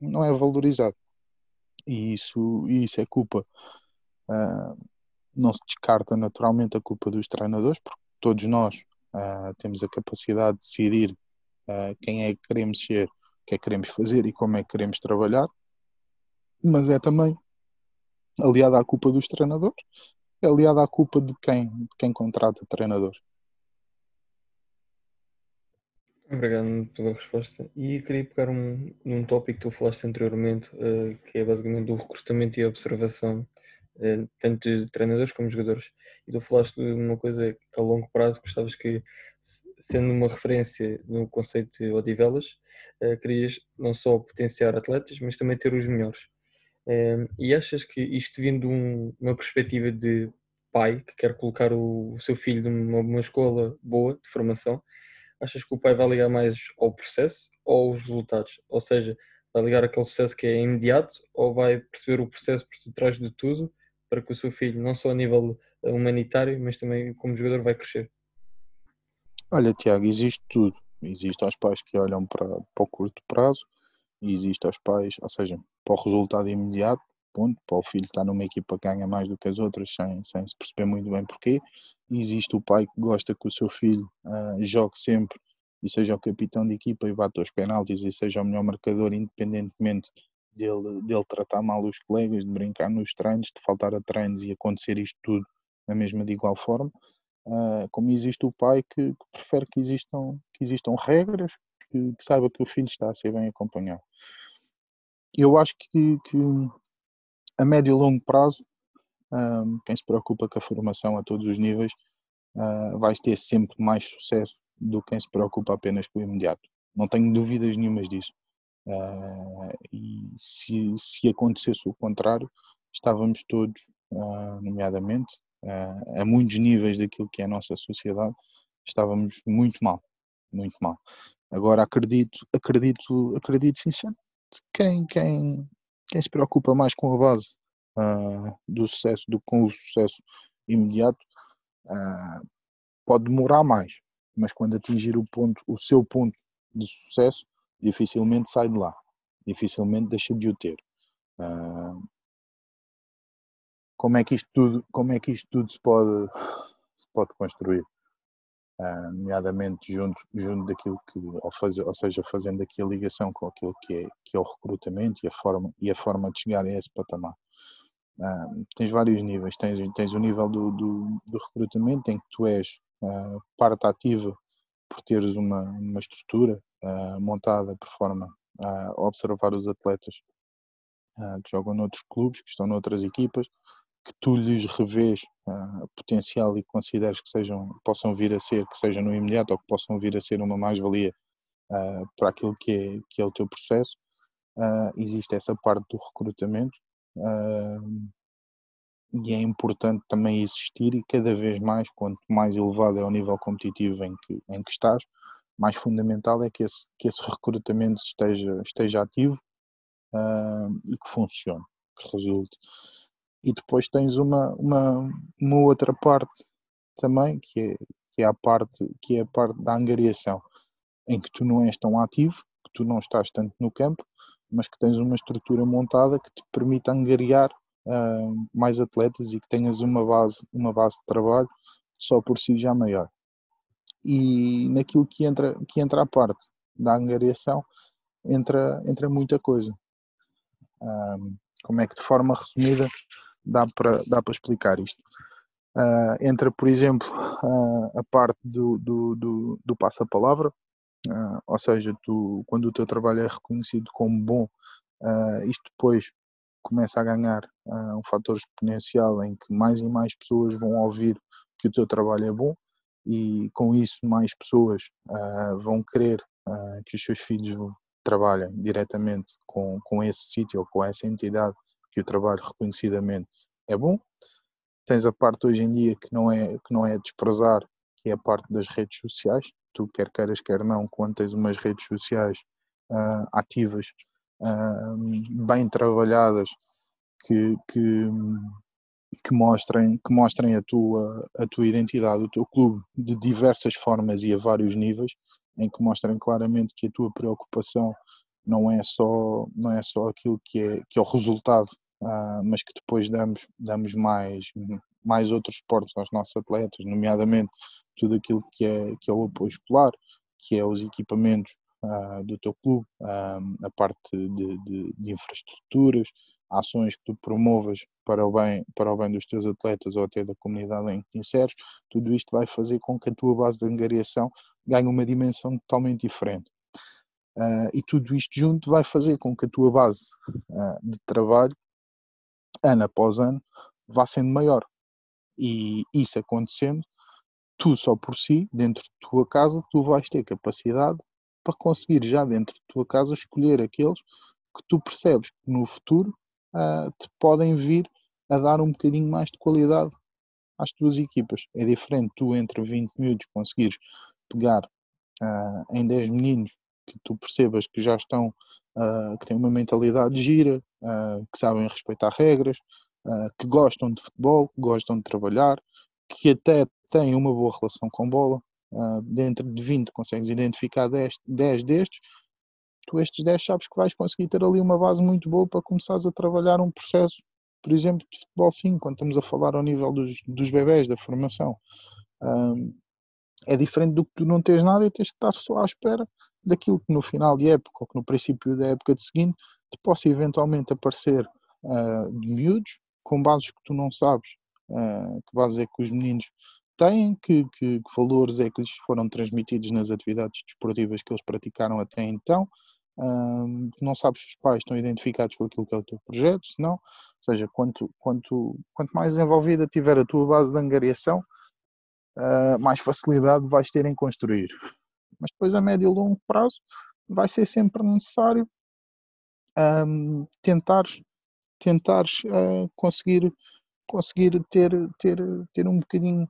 não é valorizado. E isso, isso é culpa. Uh, não se descarta naturalmente a culpa dos treinadores, porque todos nós uh, temos a capacidade de decidir uh, quem é que queremos ser, o que é que queremos fazer e como é que queremos trabalhar, mas é também aliado à culpa dos treinadores, é aliado à culpa de quem, de quem contrata treinadores. Obrigado pela resposta. E queria pegar um, num tópico que tu falaste anteriormente, uh, que é basicamente o recrutamento e observação tanto de treinadores como de jogadores. E tu falaste de uma coisa a longo prazo, gostavas que, sendo uma referência no conceito de Odivelas, eh, querias não só potenciar atletas, mas também ter os melhores. Eh, e achas que isto vindo de uma perspectiva de pai que quer colocar o, seu filho numa escola boa de formação, achas que o pai vai ligar mais ao processo ou aos resultados? Ou seja, vai ligar aquele sucesso que é imediato ou vai perceber o processo por detrás de tudo para que o seu filho, não só a nível eh, humanitário, mas também como jogador, vai crescer? Olha, Tiago, existe tudo. Existe aos pais que olham para, para o curto prazo, existe aos pais, ou seja, para o resultado imediato, ponto, para o filho estar numa equipa que ganha mais do que as outras sem, sem se perceber muito bem porquê. Existe o pai que gosta que o seu filho uh, jogue sempre e seja o capitão de equipa e bata os penaltis e seja o melhor marcador, independentemente dele, dele tratar mal os colegas, de brincar nos treinos, de faltar a treinos e acontecer isto tudo na mesma de igual forma, uh, como existe o pai que, que, prefere que existam, que existam regras, que, que, saiba que o filho está a ser bem acompanhado. Eu acho que, que a médio e longo prazo, ah, quem se preocupa com a formação a todos os níveis, uh, vai ter sempre mais sucesso do que quem se preocupa apenas com o imediato. Não tenho dúvidas nenhumas disso. Uh, e se, se acontecesse o contrário, estávamos todos, uh, nomeadamente, uh, a muitos níveis daquilo que é a nossa sociedade, estávamos muito mal, muito mal. Agora acredito, acredito, acredito sinceramente, quem, quem, quem se preocupa mais com a base do sucesso do com o sucesso imediato pode demorar mais, mas quando atingir o ponto, o seu ponto de sucesso, dificilmente sai de lá, dificilmente deixa de o ter. Uh, como é que isto tudo, como é que isto tudo se pode, se pode construir? Uh, nomeadamente junto, junto daquilo que, ou, faz, ou seja, fazendo aqui a ligação com aquilo que é, que é o recrutamento e a forma, e a forma de chegar a esse patamar. Uh, tens vários níveis, tens, tens o nível do, do, do recrutamento em que tu és uh, parte ativa por teres uma, uma estrutura uh, montada por forma a observar os atletas uh, que jogam noutros clubes, que estão noutras equipas, que tu lhes revês uh, potencial e consideres que sejam, possam vir a ser, que seja no imediato ou que possam vir a ser uma mais-valia para aquilo que é, que é o teu processo. existe essa parte do recrutamento e é importante também existir e cada vez mais, quanto mais elevado é o nível competitivo em que, em que estás, mais fundamental é que esse, que esse recrutamento esteja, esteja ativo uh, e que funcione, que resulte. E depois tens uma, uma, uma outra parte também, que é, que é a parte que é a parte da angariação, em que tu não és tão ativo, que tu não estás tanto no campo, mas que tens uma estrutura montada que te permite angariar uh, mais atletas e que tenhas uma base, uma base de trabalho só por si já maior. E naquilo que entra, que entra a parte da angariação, entra, entra muita coisa. Um, como é que de forma resumida dá para, dá para explicar isto? Uh, entra, por exemplo, uh, a parte do, do, do, do passa-palavra, uh, ou seja, tu, quando o teu trabalho é reconhecido como bom, isto depois começa a ganhar um fator exponencial em que mais e mais pessoas vão ouvir que o teu trabalho é bom e com isso mais pessoas vão querer que os seus filhos trabalhem diretamente com, com esse sítio ou com essa entidade que o trabalho reconhecidamente é bom Tens a parte hoje em dia que não é, que não é desprezar, que é a parte das redes sociais. Tu, quer queiras, quer não, quando tens umas redes sociais uh, ativas, bem trabalhadas, que, que, que, mostrem, que mostrem a tua, a tua identidade, o teu clube, de diversas formas e a vários níveis, em que mostrem claramente que a tua preocupação não é só, não é só aquilo que é, que é o resultado uh, mas que depois damos, damos mais, mais outros suportes aos nossos atletas, nomeadamente tudo aquilo que é, que é o apoio escolar, que é os equipamentos uh, do teu clube, uh, a parte de, de, de, infraestruturas, ações que tu promovas para o, bem, para o bem dos teus atletas ou até da comunidade em que te inseres, tudo isto vai fazer com que a tua base de angariação ganhe uma dimensão totalmente diferente. Uh, e tudo isto junto vai fazer com que a tua base de trabalho ano após ano, vá sendo maior. E isso acontecendo, tu só por si, dentro de tua casa, tu vais ter capacidade para conseguir já dentro de tua casa escolher aqueles que tu percebes que no futuro uh, te podem vir a dar um bocadinho mais de qualidade às tuas equipas. É diferente tu entre 20 minutos conseguires pegar uh, em 10 meninos que tu percebas que já estão uh, que têm uma mentalidade gira, que sabem respeitar regras, que gostam de futebol, gostam de trabalhar, que até têm uma boa relação com bola. Dentro de 20 consegues identificar 10, 10 destes, tu estes 10 sabes que vais conseguir ter ali uma base muito boa para começares a trabalhar um processo, por exemplo, de futebol 5, quando estamos a falar ao nível dos, dos bebés, da formação. é diferente do que tu não tens nada e tens que estar só à espera daquilo que no final de época ou que no princípio da época de seguinte te possa eventualmente aparecer uh, de miúdos com bases que tu não sabes uh, que bases é que os meninos têm, que, que, que, valores é que lhes foram transmitidos nas atividades desportivas que eles praticaram até então, uh, não sabes se os pais estão identificados com aquilo que é o teu projeto, se não, ou seja, quanto, quanto, quanto mais desenvolvida tiver a tua base de angariação, uh, mais facilidade vais ter em construir. Mas depois a médio e longo prazo vai ser sempre necessário um, tentares, tentares uh, conseguir, conseguir ter, ter, ter um bocadinho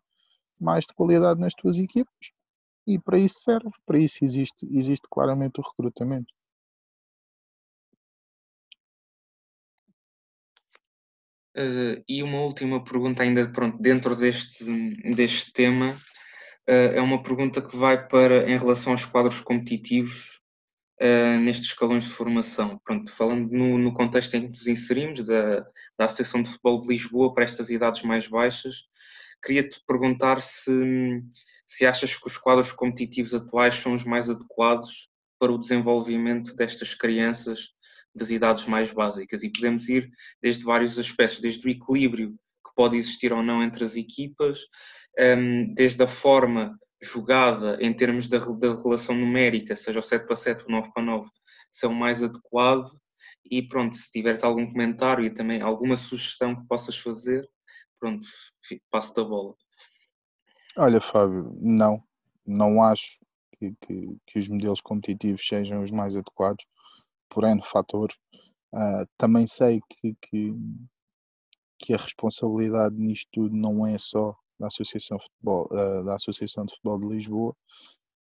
mais de qualidade nas tuas equipas e para isso serve, para isso existe, existe claramente o recrutamento. Uh, e uma última pergunta ainda pronto, dentro deste, deste tema Uh, é uma pergunta que vai para em relação aos quadros competitivos uh, nestes escalões de formação. Pronto, falando no, no, contexto em que nos inserimos, da, da Associação de Futebol de Lisboa para estas idades mais baixas, queria-te perguntar se, se achas que os quadros competitivos atuais são os mais adequados para o desenvolvimento destas crianças das idades mais básicas e podemos ir desde vários aspectos, desde o equilíbrio que pode existir ou não entre as equipas, um, desde a forma jogada em termos da, da, relação numérica, seja o 7 para 7 ou 9 para 9, são mais adequado. E pronto, se tiveres algum comentário e também alguma sugestão que possas fazer, pronto, passo da bola. Olha, Fábio, não, não acho que, que, que os modelos competitivos sejam os mais adequados por N fatores. Uh, também sei que, que, que a responsabilidade nisto tudo não é só da Associação, Futebol, uh, da Associação de Futebol de Lisboa,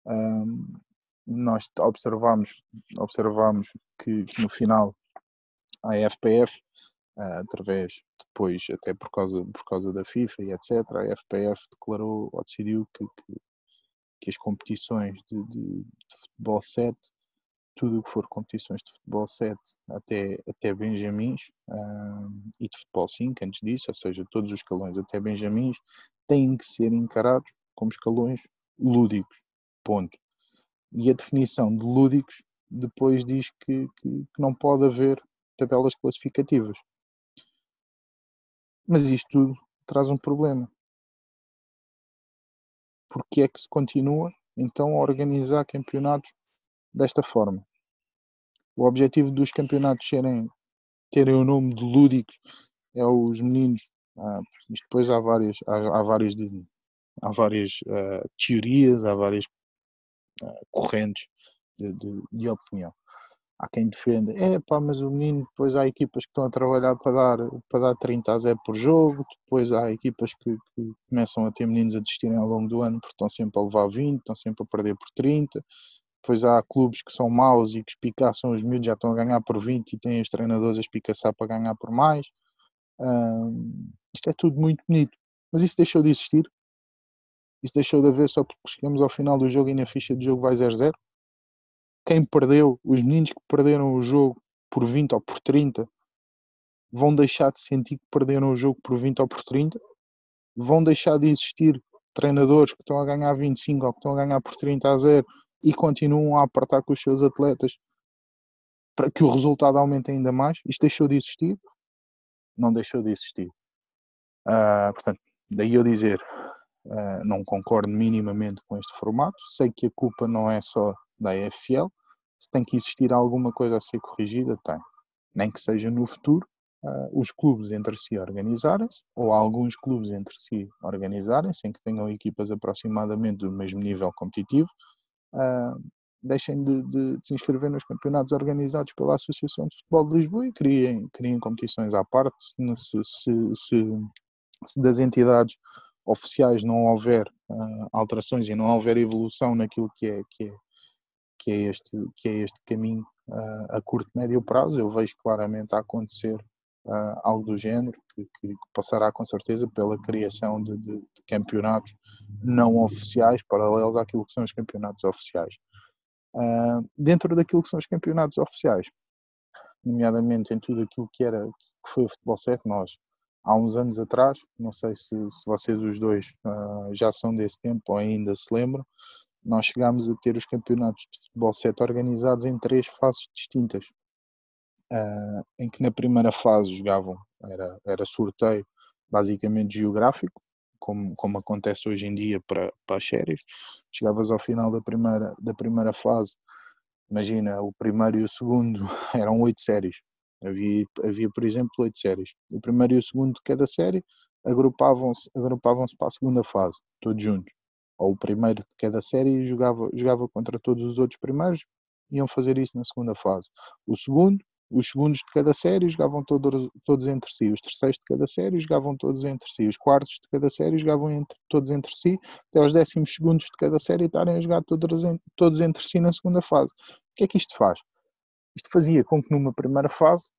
um, nós observamos, observamos que, que, no final a FPF, uh, ah, através depois, até por causa, por causa da FIFA e etc., a FPF declarou ou decidiu que, que, que as competições de, de, de futebol 7 tudo o que for competições de futebol 7 até, até Benjamins e de futebol 5 antes disso, ou seja, todos os escalões até Benjamins têm que ser encarados como escalões lúdicos. Ponto. E a definição de lúdicos depois diz que, que, que não pode haver tabelas classificativas. Mas isto tudo traz um problema. porque é que se continua então a organizar campeonatos desta forma. O objetivo dos campeonatos serem, terem o nome de lúdicos é os meninos. Ah, depois há várias, há, há várias, há várias uh, teorias, há várias uh, correntes de, de, de, opinião. Há quem defenda, é pá, mas o menino, depois há equipas que estão a trabalhar para dar, para dar 30 a 0 por jogo, depois há equipas que, que começam a ter meninos a desistirem ao longo do ano porque estão sempre a levar 20, estão sempre a perder por 30. Depois há clubes que são maus e que espicaçam os miúdos, já estão a ganhar por 20 e têm os treinadores a espicaçar para ganhar por mais. isto é tudo muito bonito. Mas isso deixou de existir? Isso deixou de haver só porque chegamos ao final do jogo e na ficha de jogo vai 0-0? Quem perdeu, os meninos que perderam o jogo por 20 ou por 30, vão deixar de sentir que perderam o jogo por 20 ou por 30? Vão deixar de existir treinadores que estão a ganhar 25 ou que estão a ganhar por 30 a 0 e continuam a apertar com os seus atletas para que o resultado aumente ainda mais? Isto deixou de existir? Não deixou de existir. Uh, portanto, daí eu dizer, uh, não concordo minimamente com este formato. Sei que a culpa não é só da EFL. Se tem que existir alguma coisa a ser corrigida, tem. Nem que seja no futuro, uh, os clubes entre si organizarem-se, ou alguns clubes entre si organizarem-se, em que tenham equipas aproximadamente do mesmo nível competitivo, uh, deixem de, de, de, se inscrever nos campeonatos organizados pela Associação de Futebol de Lisboa e criem, criem competições à parte. Se, se, se, se das entidades oficiais não houver uh, alterações e não houver evolução naquilo que é, que é que é este, que é este caminho uh, a curto, médio prazo. Eu vejo claramente a acontecer uh, algo do género, que, que, passará com certeza pela criação de, de, de, campeonatos não oficiais, paralelos àquilo que são os campeonatos oficiais. Dentro daquilo que são os campeonatos oficiais, nomeadamente em tudo aquilo que era que foi o futebol 7, nós há uns anos atrás, não sei se, se vocês os dois já são desse tempo ou ainda se lembram, nós chegámos a ter os campeonatos de futebol 7 organizados em três fases distintas, uh, em que na primeira fase jogavam, era, era sorteio basicamente geográfico, como, como acontece hoje em dia para, para as séries. Chegavas ao final da primeira, da primeira fase, imagina, o primeiro e o segundo eram oito séries. Havia, havia, por exemplo, oito séries. O primeiro e o segundo de cada série agrupavam-se agrupavam para a segunda fase, todos juntos ou o primeiro de cada série jogava, jogava contra todos os outros primeiros, iam fazer isso na segunda fase. O segundo, os segundos de cada série jogavam todos, todos entre si, os terceiros de cada série jogavam todos entre si, os quartos de cada série jogavam entre, todos entre si, até os décimos segundos de cada série estarem a jogar todos, todos entre si na segunda fase. O que é que isto faz? Isto fazia com que numa primeira fase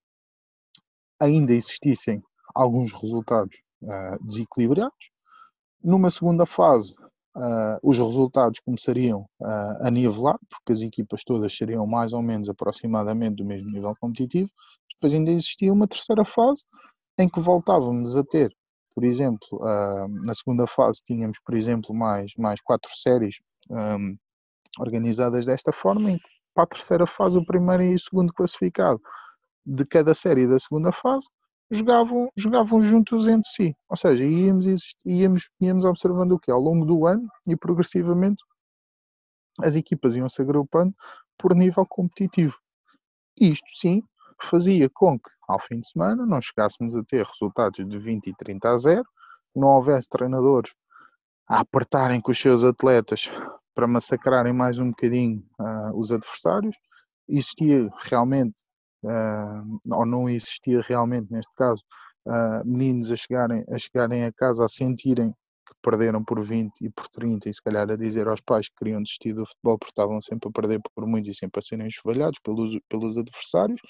ainda existissem alguns resultados uh, desequilibrados, numa segunda fase uh, os resultados começariam uh, a nivelar, porque as equipas todas seriam mais ou menos aproximadamente do mesmo nível competitivo. Depois ainda existia uma terceira fase em que voltávamos a ter, por exemplo, na segunda fase tínhamos, por exemplo, mais, mais quatro séries um, organizadas desta forma, em que para a terceira fase o primeiro e o segundo classificado de cada série da segunda fase jogavam, jogavam juntos entre si. Ou seja, íamos, íamos, íamos observando o que Ao longo do ano e progressivamente as equipas iam se agrupando por nível competitivo. Isto sim fazia com que, ao fim de semana, não chegássemos a ter resultados de 20 e 30 a 0, não houvesse treinadores a apertarem com os seus atletas para massacrarem mais um bocadinho uh, os adversários. Existia realmente uh, ou não existia realmente neste caso, uh, meninos a chegarem, a chegarem a casa a sentirem que perderam por 20 e por 30 e se calhar a dizer aos pais que queriam desistir do futebol porque estavam sempre a perder por muito e sempre a serem enxovalhados pelos, pelos adversários,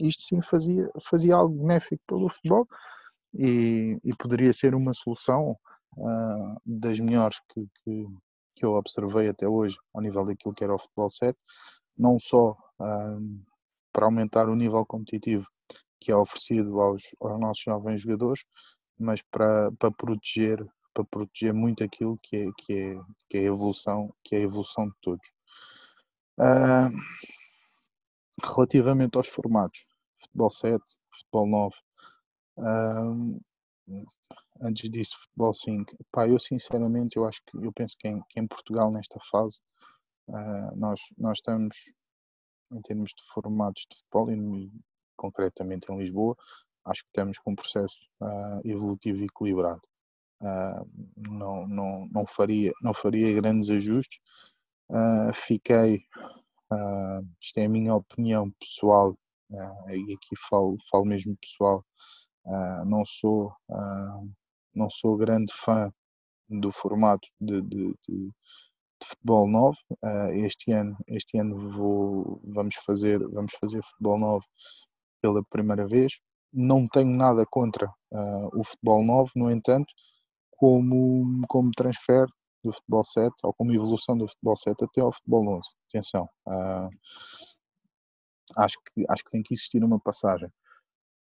isto sim fazia, fazia algo benéfico pelo futebol e, e poderia ser uma solução das melhores que, que, que, eu observei até hoje ao nível daquilo que era o futebol 7, não só uh, para aumentar o nível competitivo que é oferecido aos, aos nossos jovens jogadores, mas para, para proteger para proteger muito aquilo que é, que é, que é a evolução que é a evolução de todos. Uh, relativamente aos formatos, futebol 7, futebol 9, uh, antes disso, futebol 5. Pá, eu sinceramente, eu acho que, eu penso que em, que em Portugal, nesta fase, uh, nós, nós estamos, em termos de formatos de futebol, e concretamente em Lisboa, acho que estamos com um processo uh, evolutivo equilibrado. Uh, não, não, não, faria, não faria grandes ajustes. fiquei, isto é a minha opinião pessoal, e aqui falo, falo mesmo pessoal, não sou não sou grande fã do formato de, de, de, de futebol 9. Uh, este ano, este ano vou, vamos, fazer, vamos fazer futebol 9 pela primeira vez. Não tenho nada contra uh, o futebol 9, no entanto, como, como transfer do futebol 7 ou como evolução do futebol 7 até ao futebol 11. Atenção, uh, acho, que, acho que tem que existir uma passagem.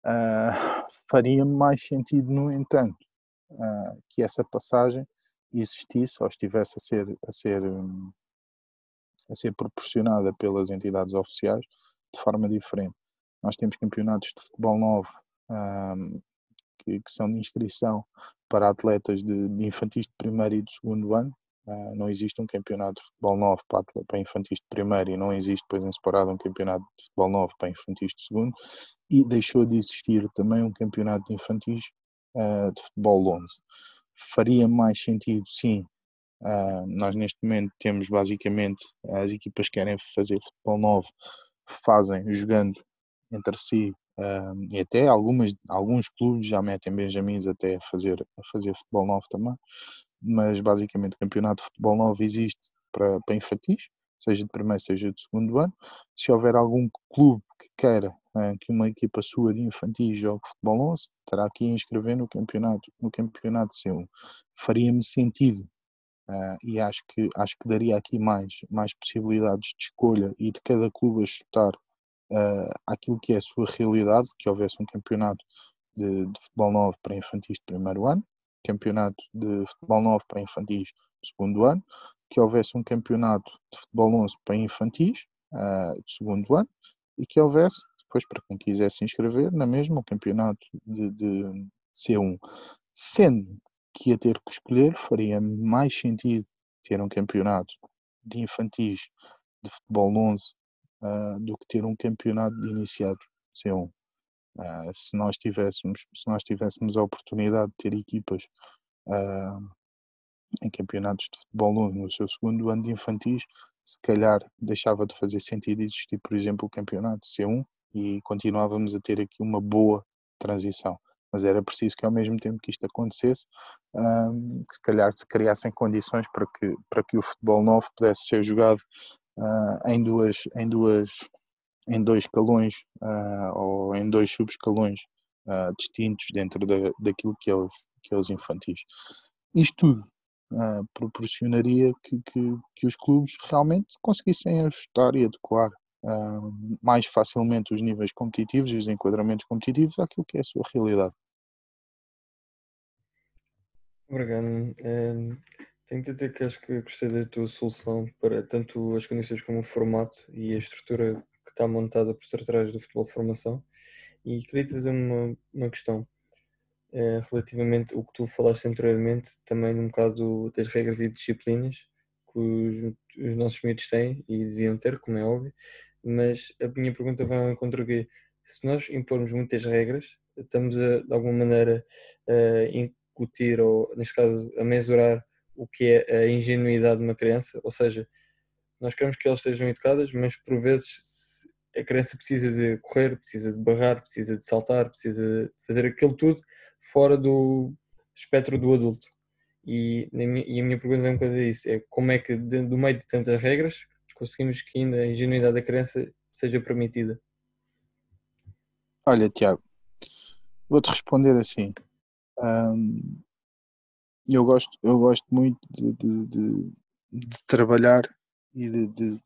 Uh, faria mais sentido, no entanto, uh, que essa passagem existisse ou estivesse a ser, a ser, a ser proporcionada pelas entidades oficiais de forma diferente. Nós temos campeonatos de futebol novo um, que, que, são de inscrição para atletas de, de, infantis de primeiro e de segundo ano. Uh, não existe um campeonato de futebol novo para, para infantis de primeiro e não existe depois em separado um campeonato de futebol novo para infantis de segundo. E deixou de existir também um campeonato de infantis uh, de futebol 11. Faria mais sentido, sim. Uh, nós neste momento temos basicamente as equipas que querem fazer futebol 9 fazem jogando entre si uh, e até algumas, alguns clubes já metem benjamins até a fazer, a fazer futebol 9 também, mas basicamente o campeonato de futebol 9 existe para, para infantis, seja de primeiro, seja de segundo ano. Se houver algum clube que queira uh, que uma equipa sua de infantis jogue futebol 11, terá que inscrever no campeonato, no campeonato C1. Faria-me sentido uh, e acho que, acho que daria aqui mais, mais possibilidades de escolha e de cada clube ajustar uh, aquilo que é a sua realidade, que houvesse um campeonato de, de futebol 9 para infantis de primeiro ano, campeonato de futebol 9 para infantis de segundo ano, que houvesse um campeonato de futebol 11 para infantis uh, de segundo ano e que houvesse, depois para quem quisesse inscrever, na mesma o campeonato de, de C1. Sendo que ia ter que escolher, faria mais sentido ter um campeonato de infantis de futebol 11 uh, ah, do que ter um campeonato de iniciados C1. Uh, ah, se nós tivéssemos se nós tivéssemos a oportunidade de ter equipas uh, em campeonatos de futebol no seu segundo ano de infantis, se calhar deixava de fazer sentido existir, por exemplo, o campeonato C1 e continuávamos a ter aqui uma boa transição. Mas era preciso que ao mesmo tempo que isto acontecesse, um, se calhar se criassem condições para que, para que o futebol novo pudesse ser jogado uh, em, duas, em, duas, em dois escalões uh, ou em dois subescalões uh, distintos dentro da, daquilo que é, os, que é os infantis. Isto tudo uh, proporcionaria que, que, que, os clubes realmente conseguissem ajustar e adequar uh, mais facilmente os níveis competitivos e os enquadramentos competitivos àquilo que é a sua realidade. Obrigado. Um, tenho que dizer que acho que gostei da tua solução para tanto as condições como o formato e a estrutura que está montada por trás do futebol de formação. E queria te fazer uma, uma questão. Eh, relativamente ao que tu falaste anteriormente, também um bocado das regras e disciplinas que os, os nossos miúdos têm e deviam ter, como é óbvio, mas a minha pergunta vai ao encontro que se nós impormos muitas regras, estamos a, de alguma maneira a incutir ou, neste caso, a mensurar o que é a ingenuidade de uma criança, ou seja, nós queremos que elas estejam educadas, mas por vezes a criança precisa de correr, precisa de barrar, precisa de saltar, precisa de fazer aquilo tudo fora do espectro do adulto. E, e a minha pergunta é um bocadinho isso, é como é que do meio de tantas regras conseguimos que ainda a ingenuidade da criança seja permitida? Olha, Tiago, vou-te responder assim. Eu, gosto, eu gosto muito de, de, de, de trabalhar e de,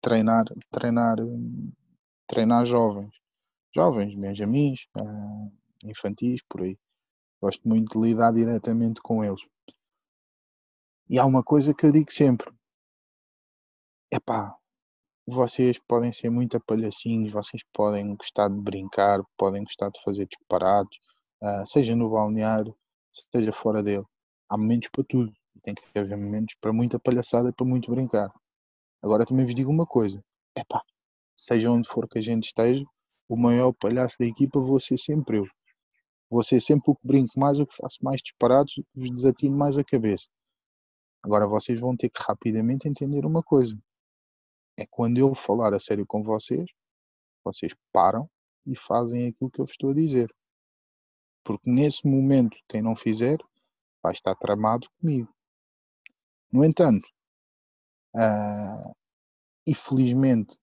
treinar, treinar, treinar jovens, jovens, benjamins, infantis, por aí. Gosto muito de lidar diretamente com eles. E há uma coisa que eu digo sempre: epá, vocês podem ser muito apalhacinhos, vocês podem gostar de brincar, podem gostar de fazer disparados, uh, seja no balneário, seja fora dele. Há momentos para tudo. Tem que haver momentos para muita palhaçada e para muito brincar. Agora também vos digo uma coisa: é pá, seja onde for que a gente esteja, o maior palhaço da equipa vou ser sempre eu. Vou ser sempre o que brinco mais, o que faço mais disparados, vos desatino mais a cabeça. Agora vocês vão ter que rapidamente entender uma coisa. É quando eu falar a sério com vocês, vocês param e fazem aquilo que eu vos estou a dizer. Porque nesse momento, quem não fizer, vai estar tramado comigo. No entanto, uh, e felizmente,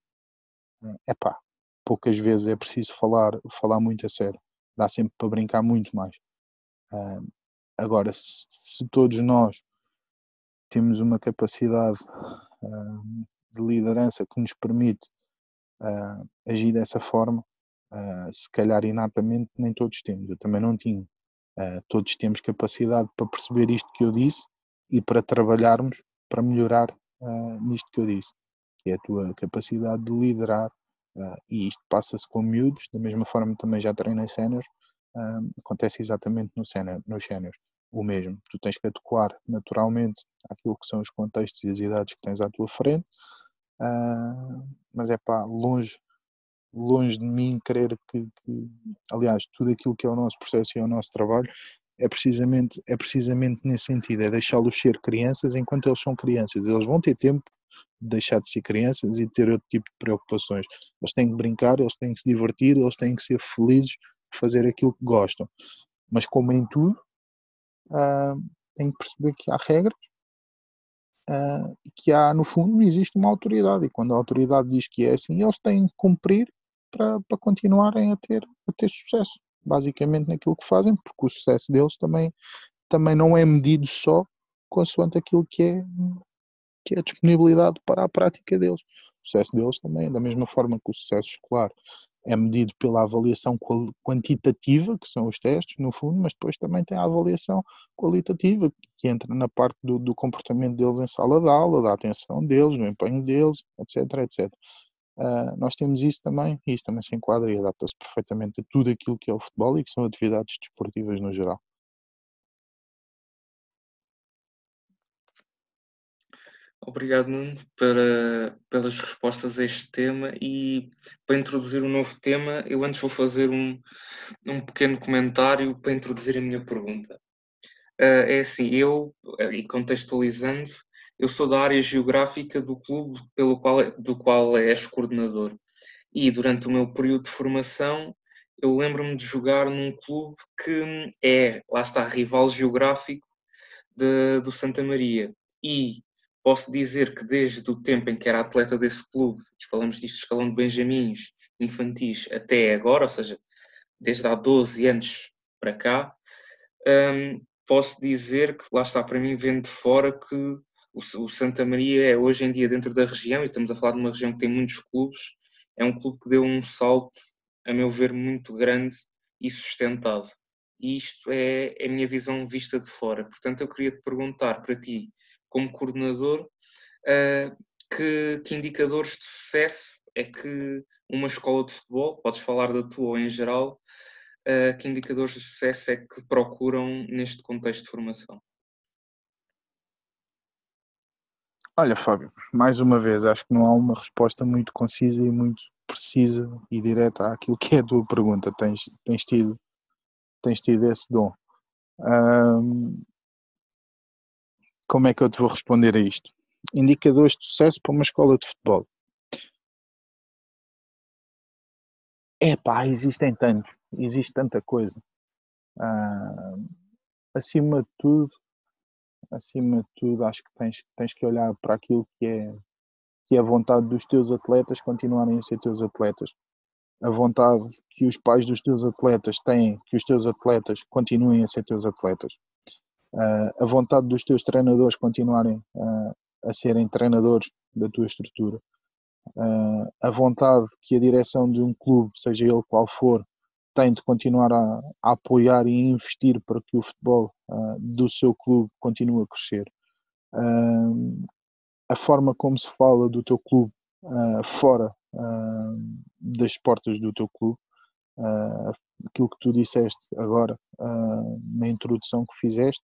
é pá, poucas vezes é preciso falar, falar muito a sério. Dá sempre para brincar muito mais. Uh, agora, se, se, todos nós temos uma capacidade uh, de liderança que nos permite uh, agir dessa forma, se calhar inatamente nem todos temos. Eu também não tinha. todos temos capacidade para perceber isto que eu disse e para trabalharmos para melhorar nisto que eu disse, que é a tua capacidade de liderar Uh, e isto passa-se com miúdos, da mesma forma também já treinei séniores, uh, acontece exatamente no sénior, nos séniores o mesmo. Tu tens que adequar naturalmente aquilo que são os contextos e as idades que tens à tua frente, uh, mas é pá, longe, longe de mim querer que, que, aliás, tudo aquilo que é o nosso processo e é o nosso trabalho é precisamente, é precisamente nesse sentido, é deixá-los ser crianças enquanto eles são crianças. Eles vão ter tempo deixar de ser crianças e ter outro tipo de preocupações. Eles têm que brincar, eles têm que se divertir, eles têm que ser felizes, fazer aquilo que gostam. Mas como em tudo, uh, têm que perceber que há regras uh, que há, no fundo, existe uma autoridade. E quando a autoridade diz que é assim, eles têm que cumprir para, para continuarem a ter, a ter sucesso, basicamente naquilo que fazem, porque o sucesso deles também, também não é medido só consoante aquilo que é que é a disponibilidade para a prática deles. O sucesso deles também, da mesma forma que o sucesso escolar é medido pela avaliação quantitativa, que são os testes, no fundo, mas depois também tem a avaliação qualitativa, que entra na parte do, do comportamento deles em sala de aula, da atenção deles, do empenho deles, etc, etc. Uh, nós temos isso também, e isso também se enquadra e adapta-se perfeitamente a tudo aquilo que é o futebol e que são atividades desportivas no geral. Obrigado, Nuno, para, pelas respostas a este tema e para introduzir um novo tema, eu antes vou fazer um, um pequeno comentário para introduzir a minha pergunta. Uh, é assim, eu, e contextualizando, eu sou da área geográfica do clube pelo qual, do qual és coordenador. E durante o meu período de formação, eu lembro-me de jogar num clube que é, lá está, rival geográfico de, do Santa Maria. E posso dizer que desde o tempo em que era atleta desse clube, falamos disto escalão de benjamins, infantis, até agora, ou seja, desde há 12 anos para cá, um, posso dizer que, lá está, para mim, vendo de fora que o, o, Santa Maria é hoje em dia dentro da região, e estamos a falar de uma região que tem muitos clubes, é um clube que deu um salto, a meu ver, muito grande e sustentado. E isto é, é a minha visão vista de fora. Portanto, eu queria te perguntar para ti, como coordenador, uh, que, que, indicadores de sucesso é que uma escola de futebol, podes falar da tua ou em geral, uh, que indicadores de sucesso é que procuram neste contexto de formação? Olha, Fábio, mais uma vez, acho que não há uma resposta muito concisa e muito precisa e direta àquilo que é a tua pergunta. Tens, tens, tido, tens tido esse dom. Um, como é que eu te vou responder a isto? Indicadores de sucesso para uma escola de futebol. É pá, existem tantos, existe tanta coisa. Ah, acima de tudo, acima de tudo, acho que tens, tens que olhar para aquilo que é, que é a vontade dos teus atletas continuarem a ser teus atletas. A vontade que os pais dos teus atletas têm que os teus atletas continuem a ser teus atletas a vontade dos teus treinadores continuarem uh, a serem treinadores da tua estrutura, uh, a vontade que a direção de um clube, seja ele qual for, tem de continuar a, a apoiar e investir para que o futebol do seu clube continue a crescer. a forma como se fala do teu clube fora das portas do teu clube, aquilo que tu disseste agora na introdução que fizeste,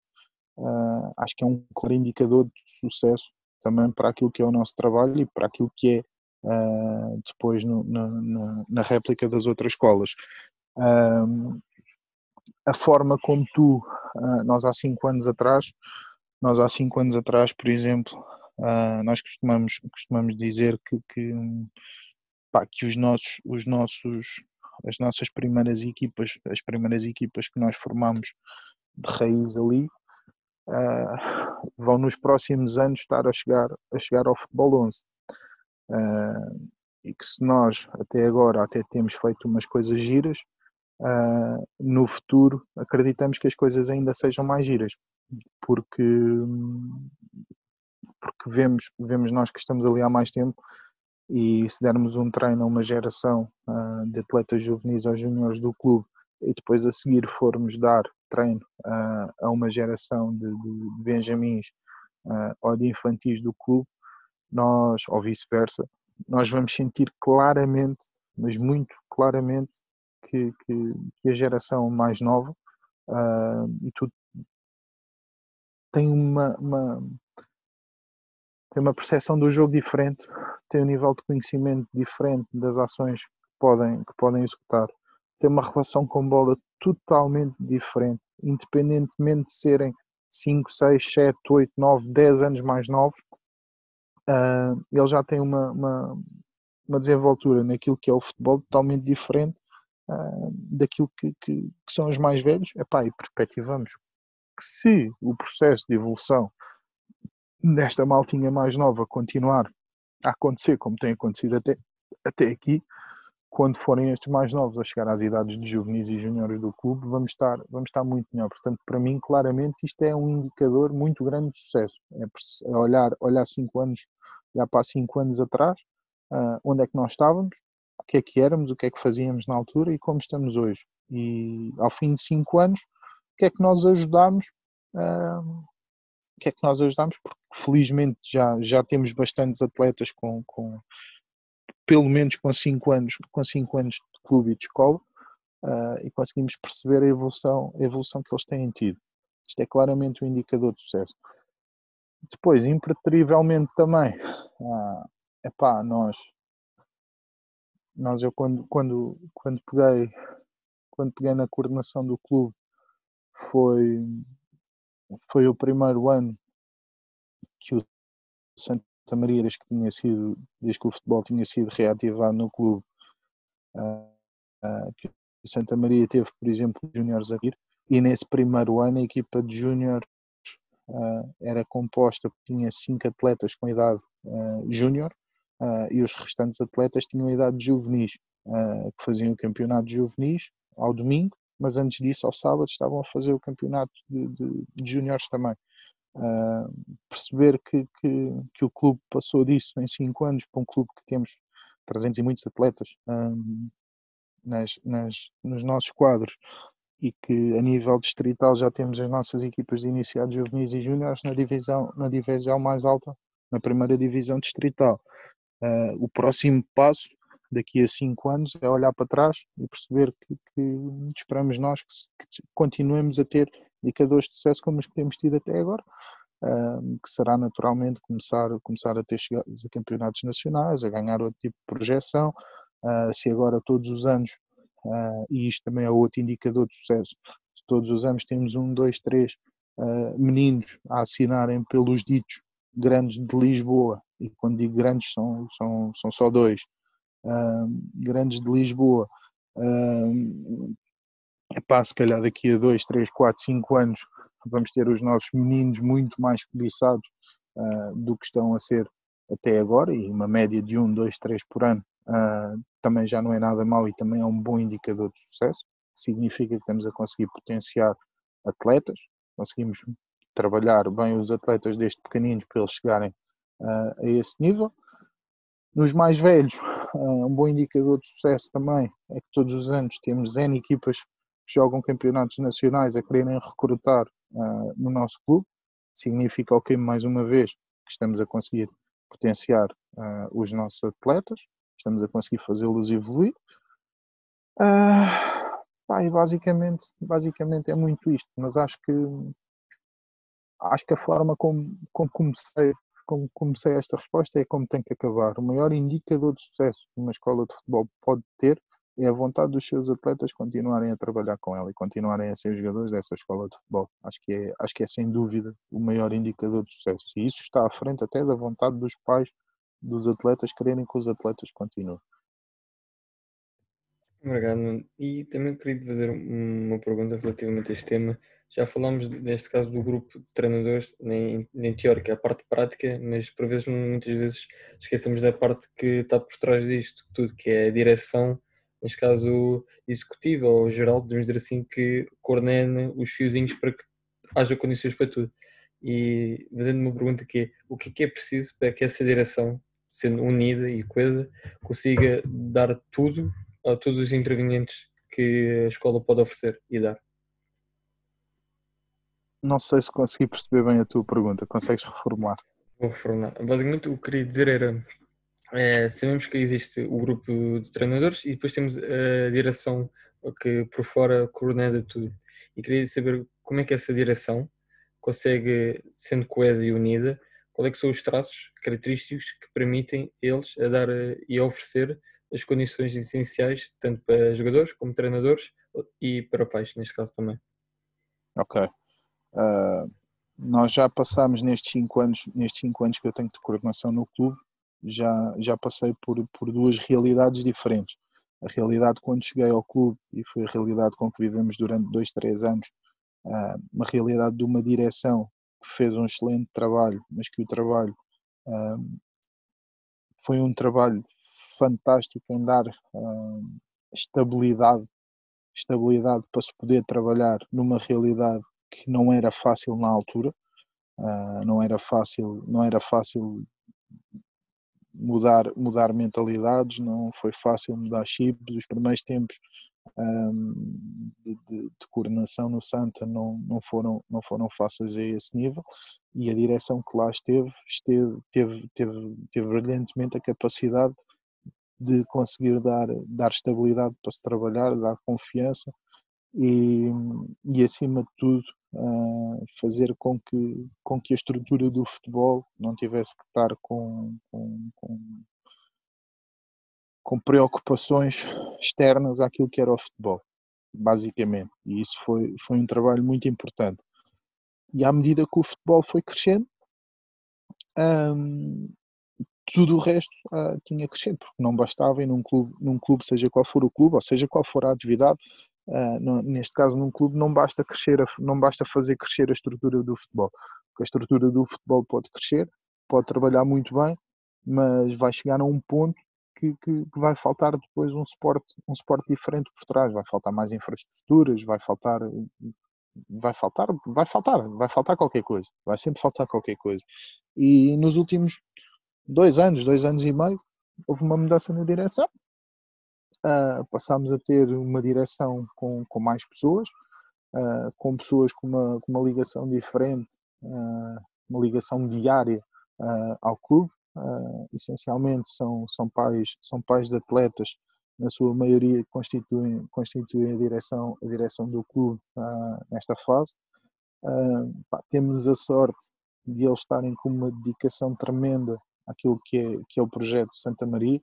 uh, acho que é um claro indicador de sucesso também para aquilo que é o nosso trabalho e para aquilo que é uh, depois no, na, na, réplica das outras escolas. a forma como tu, nós há cinco anos atrás, nós há cinco anos atrás, por exemplo, nós costumamos, costumamos dizer que, que, pá, que os nossos, os nossos as nossas primeiras equipas, as primeiras equipas que nós formamos de raiz ali, uh, vão nos próximos anos estar a chegar, a chegar ao futebol 11. Uh, ah, e que se nós até agora até temos feito umas coisas giras, uh, no futuro acreditamos que as coisas ainda sejam mais giras, porque, porque vemos, vemos nós que estamos ali há mais tempo e se dermos um treino a uma geração uh, de atletas juvenis ou júniores do clube e depois a seguir formos dar treino uh, a uma geração de, de benjamins uh, ou de infantis do clube, nós, ou vice-versa, nós vamos sentir claramente, mas muito claramente, que, que, que a geração mais nova e tudo tem uma, uma tem uma percepção do jogo diferente, tem um nível de conhecimento diferente das ações que podem, que podem executar, tem uma relação com bola totalmente diferente, independentemente de serem 5, 6, 7, 8, 9, 10 anos mais novos, uh, ele já tem uma, uma, uma, desenvoltura naquilo que é o futebol totalmente diferente uh, daquilo que, que, que, são os mais velhos. Epá, e perspectivamos que se o processo de evolução desta maltinha mais nova continuar a acontecer como tem acontecido até, até aqui, quando forem estes mais novos a chegar às idades de juvenis e juniores do clube, vamos estar, vamos estar muito melhor. Portanto, para mim, claramente, isto é um indicador muito grande de sucesso. É, é olhar, olhar cinco anos, olhar para cinco anos atrás, uh, onde é que nós estávamos, o que é que éramos, o que é que fazíamos na altura e como estamos hoje. E ao fim de cinco anos, o que é que nós ajudámos uh, que é que nós ajudamos, porque felizmente já, já temos bastantes atletas com, com pelo menos com 5 anos, com cinco anos de clube e de escola, uh, e conseguimos perceber a evolução, a evolução que eles têm tido. Isto é claramente um indicador de sucesso. Depois, impreterivelmente também, uh, epá, nós, nós eu quando, quando, quando peguei quando peguei na coordenação do clube foi foi o primeiro ano que o Santa Maria, desde que, tinha sido, desde que o futebol tinha sido reativado no clube, uh, uh, que o Santa Maria teve, por exemplo, júniores a vir, e nesse primeiro ano a equipa de júniores uh, era composta, tinha cinco atletas com idade júnior, e os restantes atletas tinham idade de juvenis, que faziam o campeonato juvenis ao domingo, mas antes disso, ao sábado, estavam a fazer o campeonato de, de, de juniores também. Uh, perceber que, que, que, o clube passou disso em 5 anos para um clube que temos 300 e muitos atletas nas, nas, nos nossos quadros e que a nível distrital já temos as nossas equipas de iniciados juvenis e júniores na divisão, na divisão mais alta, na primeira divisão distrital. Uh, o próximo passo daqui a cinco anos é olhar para trás e perceber que, que esperamos nós que, que, continuemos a ter indicadores de sucesso como os que temos tido até agora, que será naturalmente começar, começar a ter chegados a campeonatos nacionais, a ganhar outro tipo de projeção, uh, se agora todos os anos, uh, e isto também é outro indicador de sucesso, se todos os anos temos um, dois, três meninos a assinarem pelos ditos grandes de Lisboa, e quando digo grandes são, são, são só dois, grandes de Lisboa, epá, se calhar daqui a 2, 3, 4, 5 anos vamos ter os nossos meninos muito mais cobiçados uh, do que estão a ser até agora, e uma média de 1, 2, 3 por ano uh, também já não é nada mau e também é um bom indicador de sucesso. Significa que estamos a conseguir potenciar atletas, conseguimos trabalhar bem os atletas desde pequeninos para eles chegarem uh, a esse nível. Nos mais velhos, um bom indicador de sucesso também é que todos os anos temos N equipas jogam campeonatos nacionais a quererem recrutar uh, no nosso clube. Significa, ok, mais uma vez, que estamos a conseguir potenciar uh, os nossos atletas, estamos a conseguir fazê-los evoluir. Uh, Pá, e basicamente, basicamente é muito isto, mas acho que acho que a forma como, como comecei como comecei esta resposta é como tem que acabar. O maior indicador de sucesso que uma escola de futebol pode ter é a vontade dos seus atletas continuarem a trabalhar com ela e continuarem a ser jogadores dessa escola de futebol. Acho que é, acho que é sem dúvida o maior indicador de sucesso. E isso está à frente até da vontade dos pais dos atletas quererem que os atletas continuem. Obrigado. E também queria fazer uma pergunta relativamente a este tema. Já falámos, neste caso, do grupo de treinadores, nem, nem teórica, a parte prática, mas por vezes, muitas vezes, esquecemos da parte que está por trás disto tudo, que é a direção, neste caso, executiva ou geral, podemos dizer assim, que coordena os fiozinhos para que haja condições para tudo. E fazendo uma pergunta que é, o que é, que é preciso para que essa direção, sendo unida e coesa, consiga dar tudo a todos os intervenientes que a escola pode oferecer e dar? Não sei se consegui perceber bem a tua pergunta. Consegues reformular? Vou reformular. Basicamente, o que queria dizer era: é, sabemos que existe o grupo de treinadores e depois temos a direção que por fora coordena tudo. E queria saber como é que essa direção consegue, sendo coesa e unida, qual é que são os traços característicos que permitem eles a dar e a oferecer as condições essenciais, tanto para jogadores como treinadores e para pais, neste caso também. Ok. Uh, nós já passámos nestes cinco anos, nestes cinco anos que eu tenho de coordenação no clube, já, já passei por, por duas realidades diferentes. A realidade quando cheguei ao clube, e foi a realidade com que vivemos durante dois, três anos, uh, uma realidade de uma direção que fez um excelente trabalho, mas que o trabalho uh, foi um trabalho fantástico em dar uh, estabilidade, estabilidade para se poder trabalhar numa realidade que não era fácil na altura, não era fácil, não era fácil mudar, mudar mentalidades, não foi fácil mudar chips, os primeiros tempos um, de, de, de, coordenação no Santa não, não, foram, não foram fáceis a esse nível. E a direção que lá esteve, esteve teve, teve, teve brilhantemente a capacidade de conseguir dar, dar estabilidade para se trabalhar, dar confiança e, e acima de tudo uh, fazer com que, com que a estrutura do futebol não tivesse que estar com, com, com, com preocupações externas àquilo que era o futebol, basicamente. E isso foi, foi um trabalho muito importante. E à medida que o futebol foi crescendo, tudo o resto uh, tinha crescido, porque não bastava em num clube, num clube, seja qual for o clube, ou seja qual for a atividade, uh, no, neste caso num clube, não basta crescer, a, não basta fazer crescer a estrutura do futebol, porque a estrutura do futebol pode crescer, pode trabalhar muito bem, mas vai chegar a um ponto que, que, que, vai faltar depois um suporte, um suporte diferente por trás, vai faltar mais infraestruturas, vai faltar vai faltar, vai faltar, vai faltar qualquer coisa, vai sempre faltar qualquer coisa. E nos últimos dois anos, dois anos e meio, houve uma mudança na direção. Uh, passámos a ter uma direção com, com mais pessoas, uh, com pessoas com uma, com uma ligação diferente, uh, uma ligação diária ao clube. essencialmente são, são, pais, são pais de atletas, na sua maioria constituem, constituem a, direção, a direção do clube nesta fase. Pá, temos a sorte de eles estarem com uma dedicação tremenda aquilo que é, que é o projeto Santa Maria,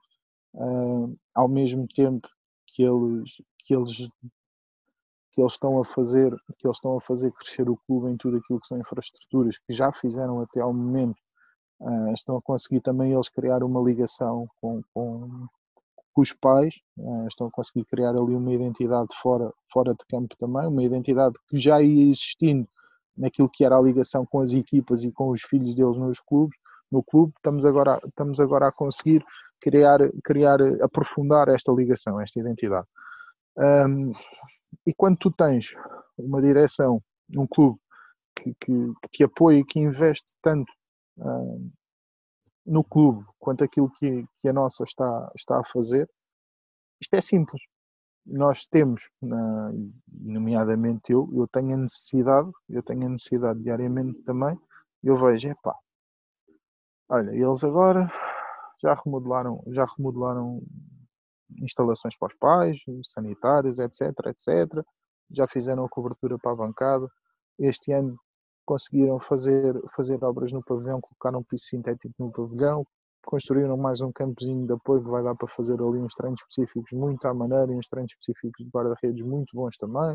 uh, ao mesmo tempo que eles, que eles que eles estão a fazer que eles estão a fazer crescer o clube em tudo aquilo que são infraestruturas que já fizeram até ao momento uh, estão a conseguir também eles criar uma ligação com, com, os pais uh, estão a conseguir criar ali uma identidade fora fora de campo também uma identidade que já ia existindo naquilo que era a ligação com as equipas e com os filhos deles nos clubes no clube, estamos agora, estamos agora a conseguir criar, criar, aprofundar esta ligação, esta identidade. Um, e quando tu tens uma direção, um clube que, que, que te apoia e que investe tanto um, no clube quanto aquilo que, que a nossa está, está a fazer, isto é simples. Nós temos, nomeadamente eu, eu tenho a necessidade, eu tenho a necessidade diariamente também, eu vejo, epá, Olha, eles agora já remodelaram, já remodelaram instalações para os pais, sanitários, etc, etc. Já fizeram a cobertura para a bancada. Este ano conseguiram fazer, fazer obras no pavilhão, colocaram um piso sintético no pavilhão, construíram mais um campozinho de apoio que vai dar para fazer ali uns treinos específicos muito à maneira e uns treinos específicos de guarda-redes muito bons também.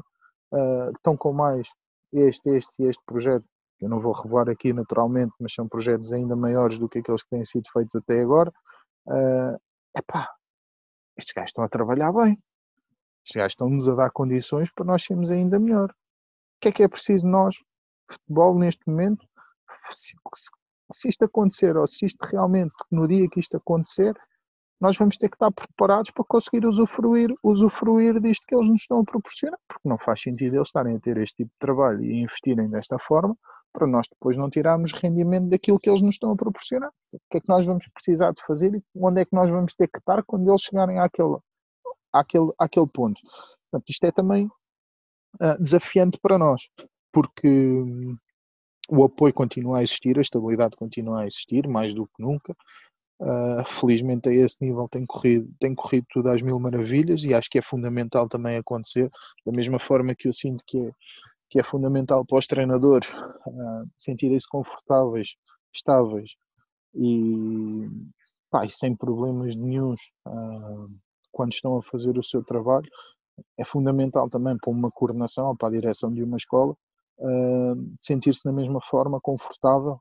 Uh, estão com mais este, este e este projeto, que eu não vou revelar aqui naturalmente, mas são projetos ainda maiores do que aqueles que têm sido feitos até agora. Uh, epá, estes gajos estão a trabalhar bem. Estes gajos estão-nos a dar condições para nós sermos ainda melhor. O que é que é preciso nós, futebol, neste momento? Se, se, isto acontecer, ou se isto realmente, no dia que isto acontecer, nós vamos ter que estar preparados para conseguir usufruir, usufruir disto que eles nos estão a proporcionar, porque não faz sentido eles estarem a ter este tipo de trabalho e investirem desta forma para nós depois não tirarmos rendimento daquilo que eles nos estão a proporcionar. O que é que nós vamos precisar de fazer e onde é que nós vamos ter que estar quando eles chegarem àquele, àquele, àquele ponto. Portanto, isto é também uh, desafiante para nós, porque hum, o apoio continua a existir, a estabilidade continua a existir, mais do que nunca. Uh, felizmente a esse nível tem corrido, tem corrido tudo às mil maravilhas e acho que é fundamental também acontecer, da mesma forma que eu sinto que é, que é fundamental para os treinadores uh, sentirem-se confortáveis, estáveis e, pá, e, sem problemas nenhums uh, quando estão a fazer o seu trabalho. É fundamental também para uma coordenação ou para a direção de uma escola sentir-se da mesma forma confortável,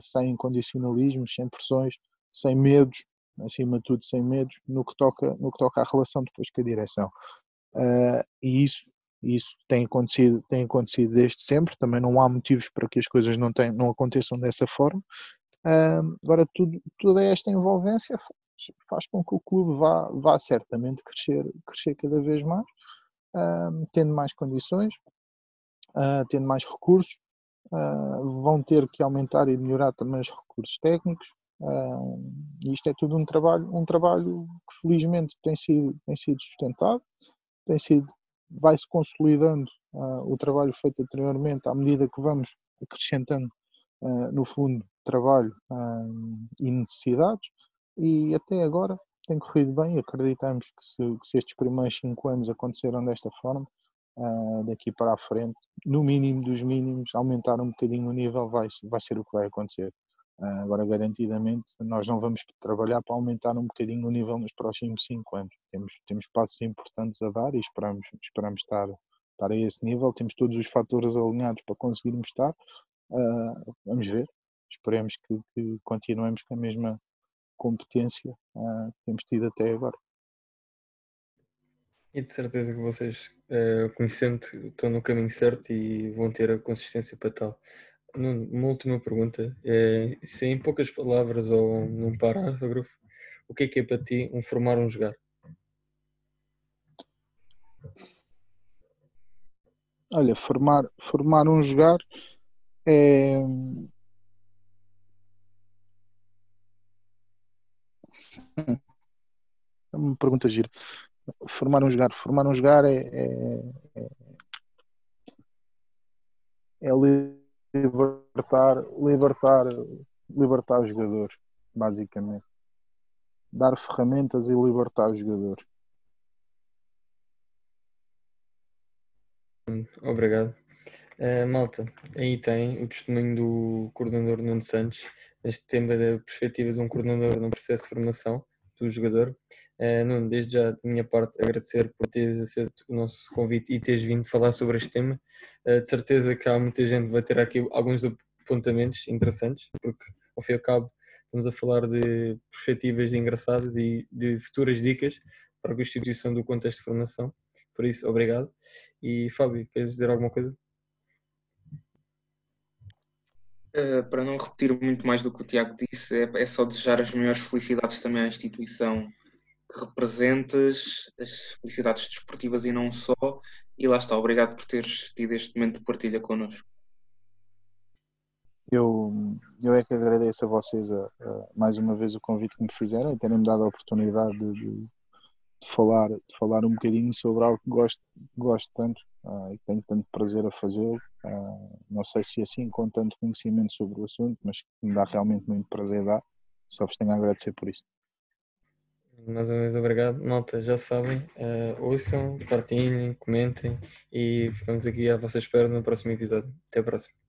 sem condicionalismos, sem pressões sem medos, acima de tudo sem medos, no que toca, no que toca à relação depois com a direção. Uh, e isso, isso tem acontecido, tem acontecido desde sempre, também não há motivos para que as coisas não, tem, não aconteçam dessa forma. Uh, agora, tudo, toda esta envolvência faz, faz, com que o clube vá, vá certamente crescer, crescer cada vez mais, uh, tendo mais condições, tendo mais recursos, vão ter que aumentar e melhorar também os recursos técnicos, Uh, isto é tudo um trabalho, um trabalho que felizmente tem sido, tem sido sustentado, tem sido, vai-se consolidando uh, o trabalho feito anteriormente à medida que vamos acrescentando, uh, no fundo, trabalho e necessidades, e até agora tem corrido bem. Acreditamos que se, que se estes primeiros cinco anos aconteceram desta forma, daqui para a frente, no mínimo dos mínimos, aumentar um bocadinho o nível vai, vai ser o que vai acontecer. Ah, agora, garantidamente, nós não vamos trabalhar para aumentar um bocadinho o nível nos próximos 5 anos. Temos, temos passos importantes a dar e esperamos, esperamos estar, estar a esse nível. Temos todos os fatores alinhados para conseguirmos estar. Uh, vamos ver. Esperemos que, que, continuemos com a mesma competência uh, que temos tido até agora. E de certeza que vocês, uh, conhecendo, estão no caminho certo e vão ter a consistência para tal uma última pergunta. É, se em poucas palavras ou num parágrafo, o que é que é para ti um formar um jogar? Olha, formar, formar um jogar é. É uma pergunta gira. Formar um jogar. Formar um jogar é, é, é, é libertar, libertar, libertar os jogadores, basicamente. Dar ferramentas e libertar os jogadores. Obrigado. Uh, malta, aí tem o testemunho do coordenador Nuno Santos, este tema da perspectiva de um coordenador no processo de formação do jogador. Uh, Nuno, desde já da minha parte agradecer por teres aceito o nosso convite e teres vindo falar sobre este tema. Uh, de certeza que há muita gente que vai ter aqui alguns apontamentos interessantes, porque ao fim e ao cabo estamos a falar de perspectivas engraçadas e de futuras dicas para a constituição do contexto de formação. Por isso, obrigado. E Fábio, queres dizer alguma coisa? Uh, para não repetir muito mais do que o Tiago disse, é, é só desejar as maiores felicidades também à instituição que representas, as felicidades desportivas e não só. E lá está, obrigado por teres tido este momento de partilha connosco. Eu, eu é que agradeço a vocês a, a, mais uma vez o convite que me fizeram e terem-me dado a oportunidade de, de, de, falar, de falar um bocadinho sobre algo que gosto, gosto tanto uh, e tenho tanto prazer a fazê-lo. Uh, não sei se assim com tanto conhecimento sobre o assunto, mas me dá realmente muito prazer dar. Só vos tenho a agradecer por isso. Mais uma vez, obrigado. Malta, já sabem, uh, ouçam, partilhem, comentem e ficamos aqui à vossa espera no próximo episódio. Até a próxima.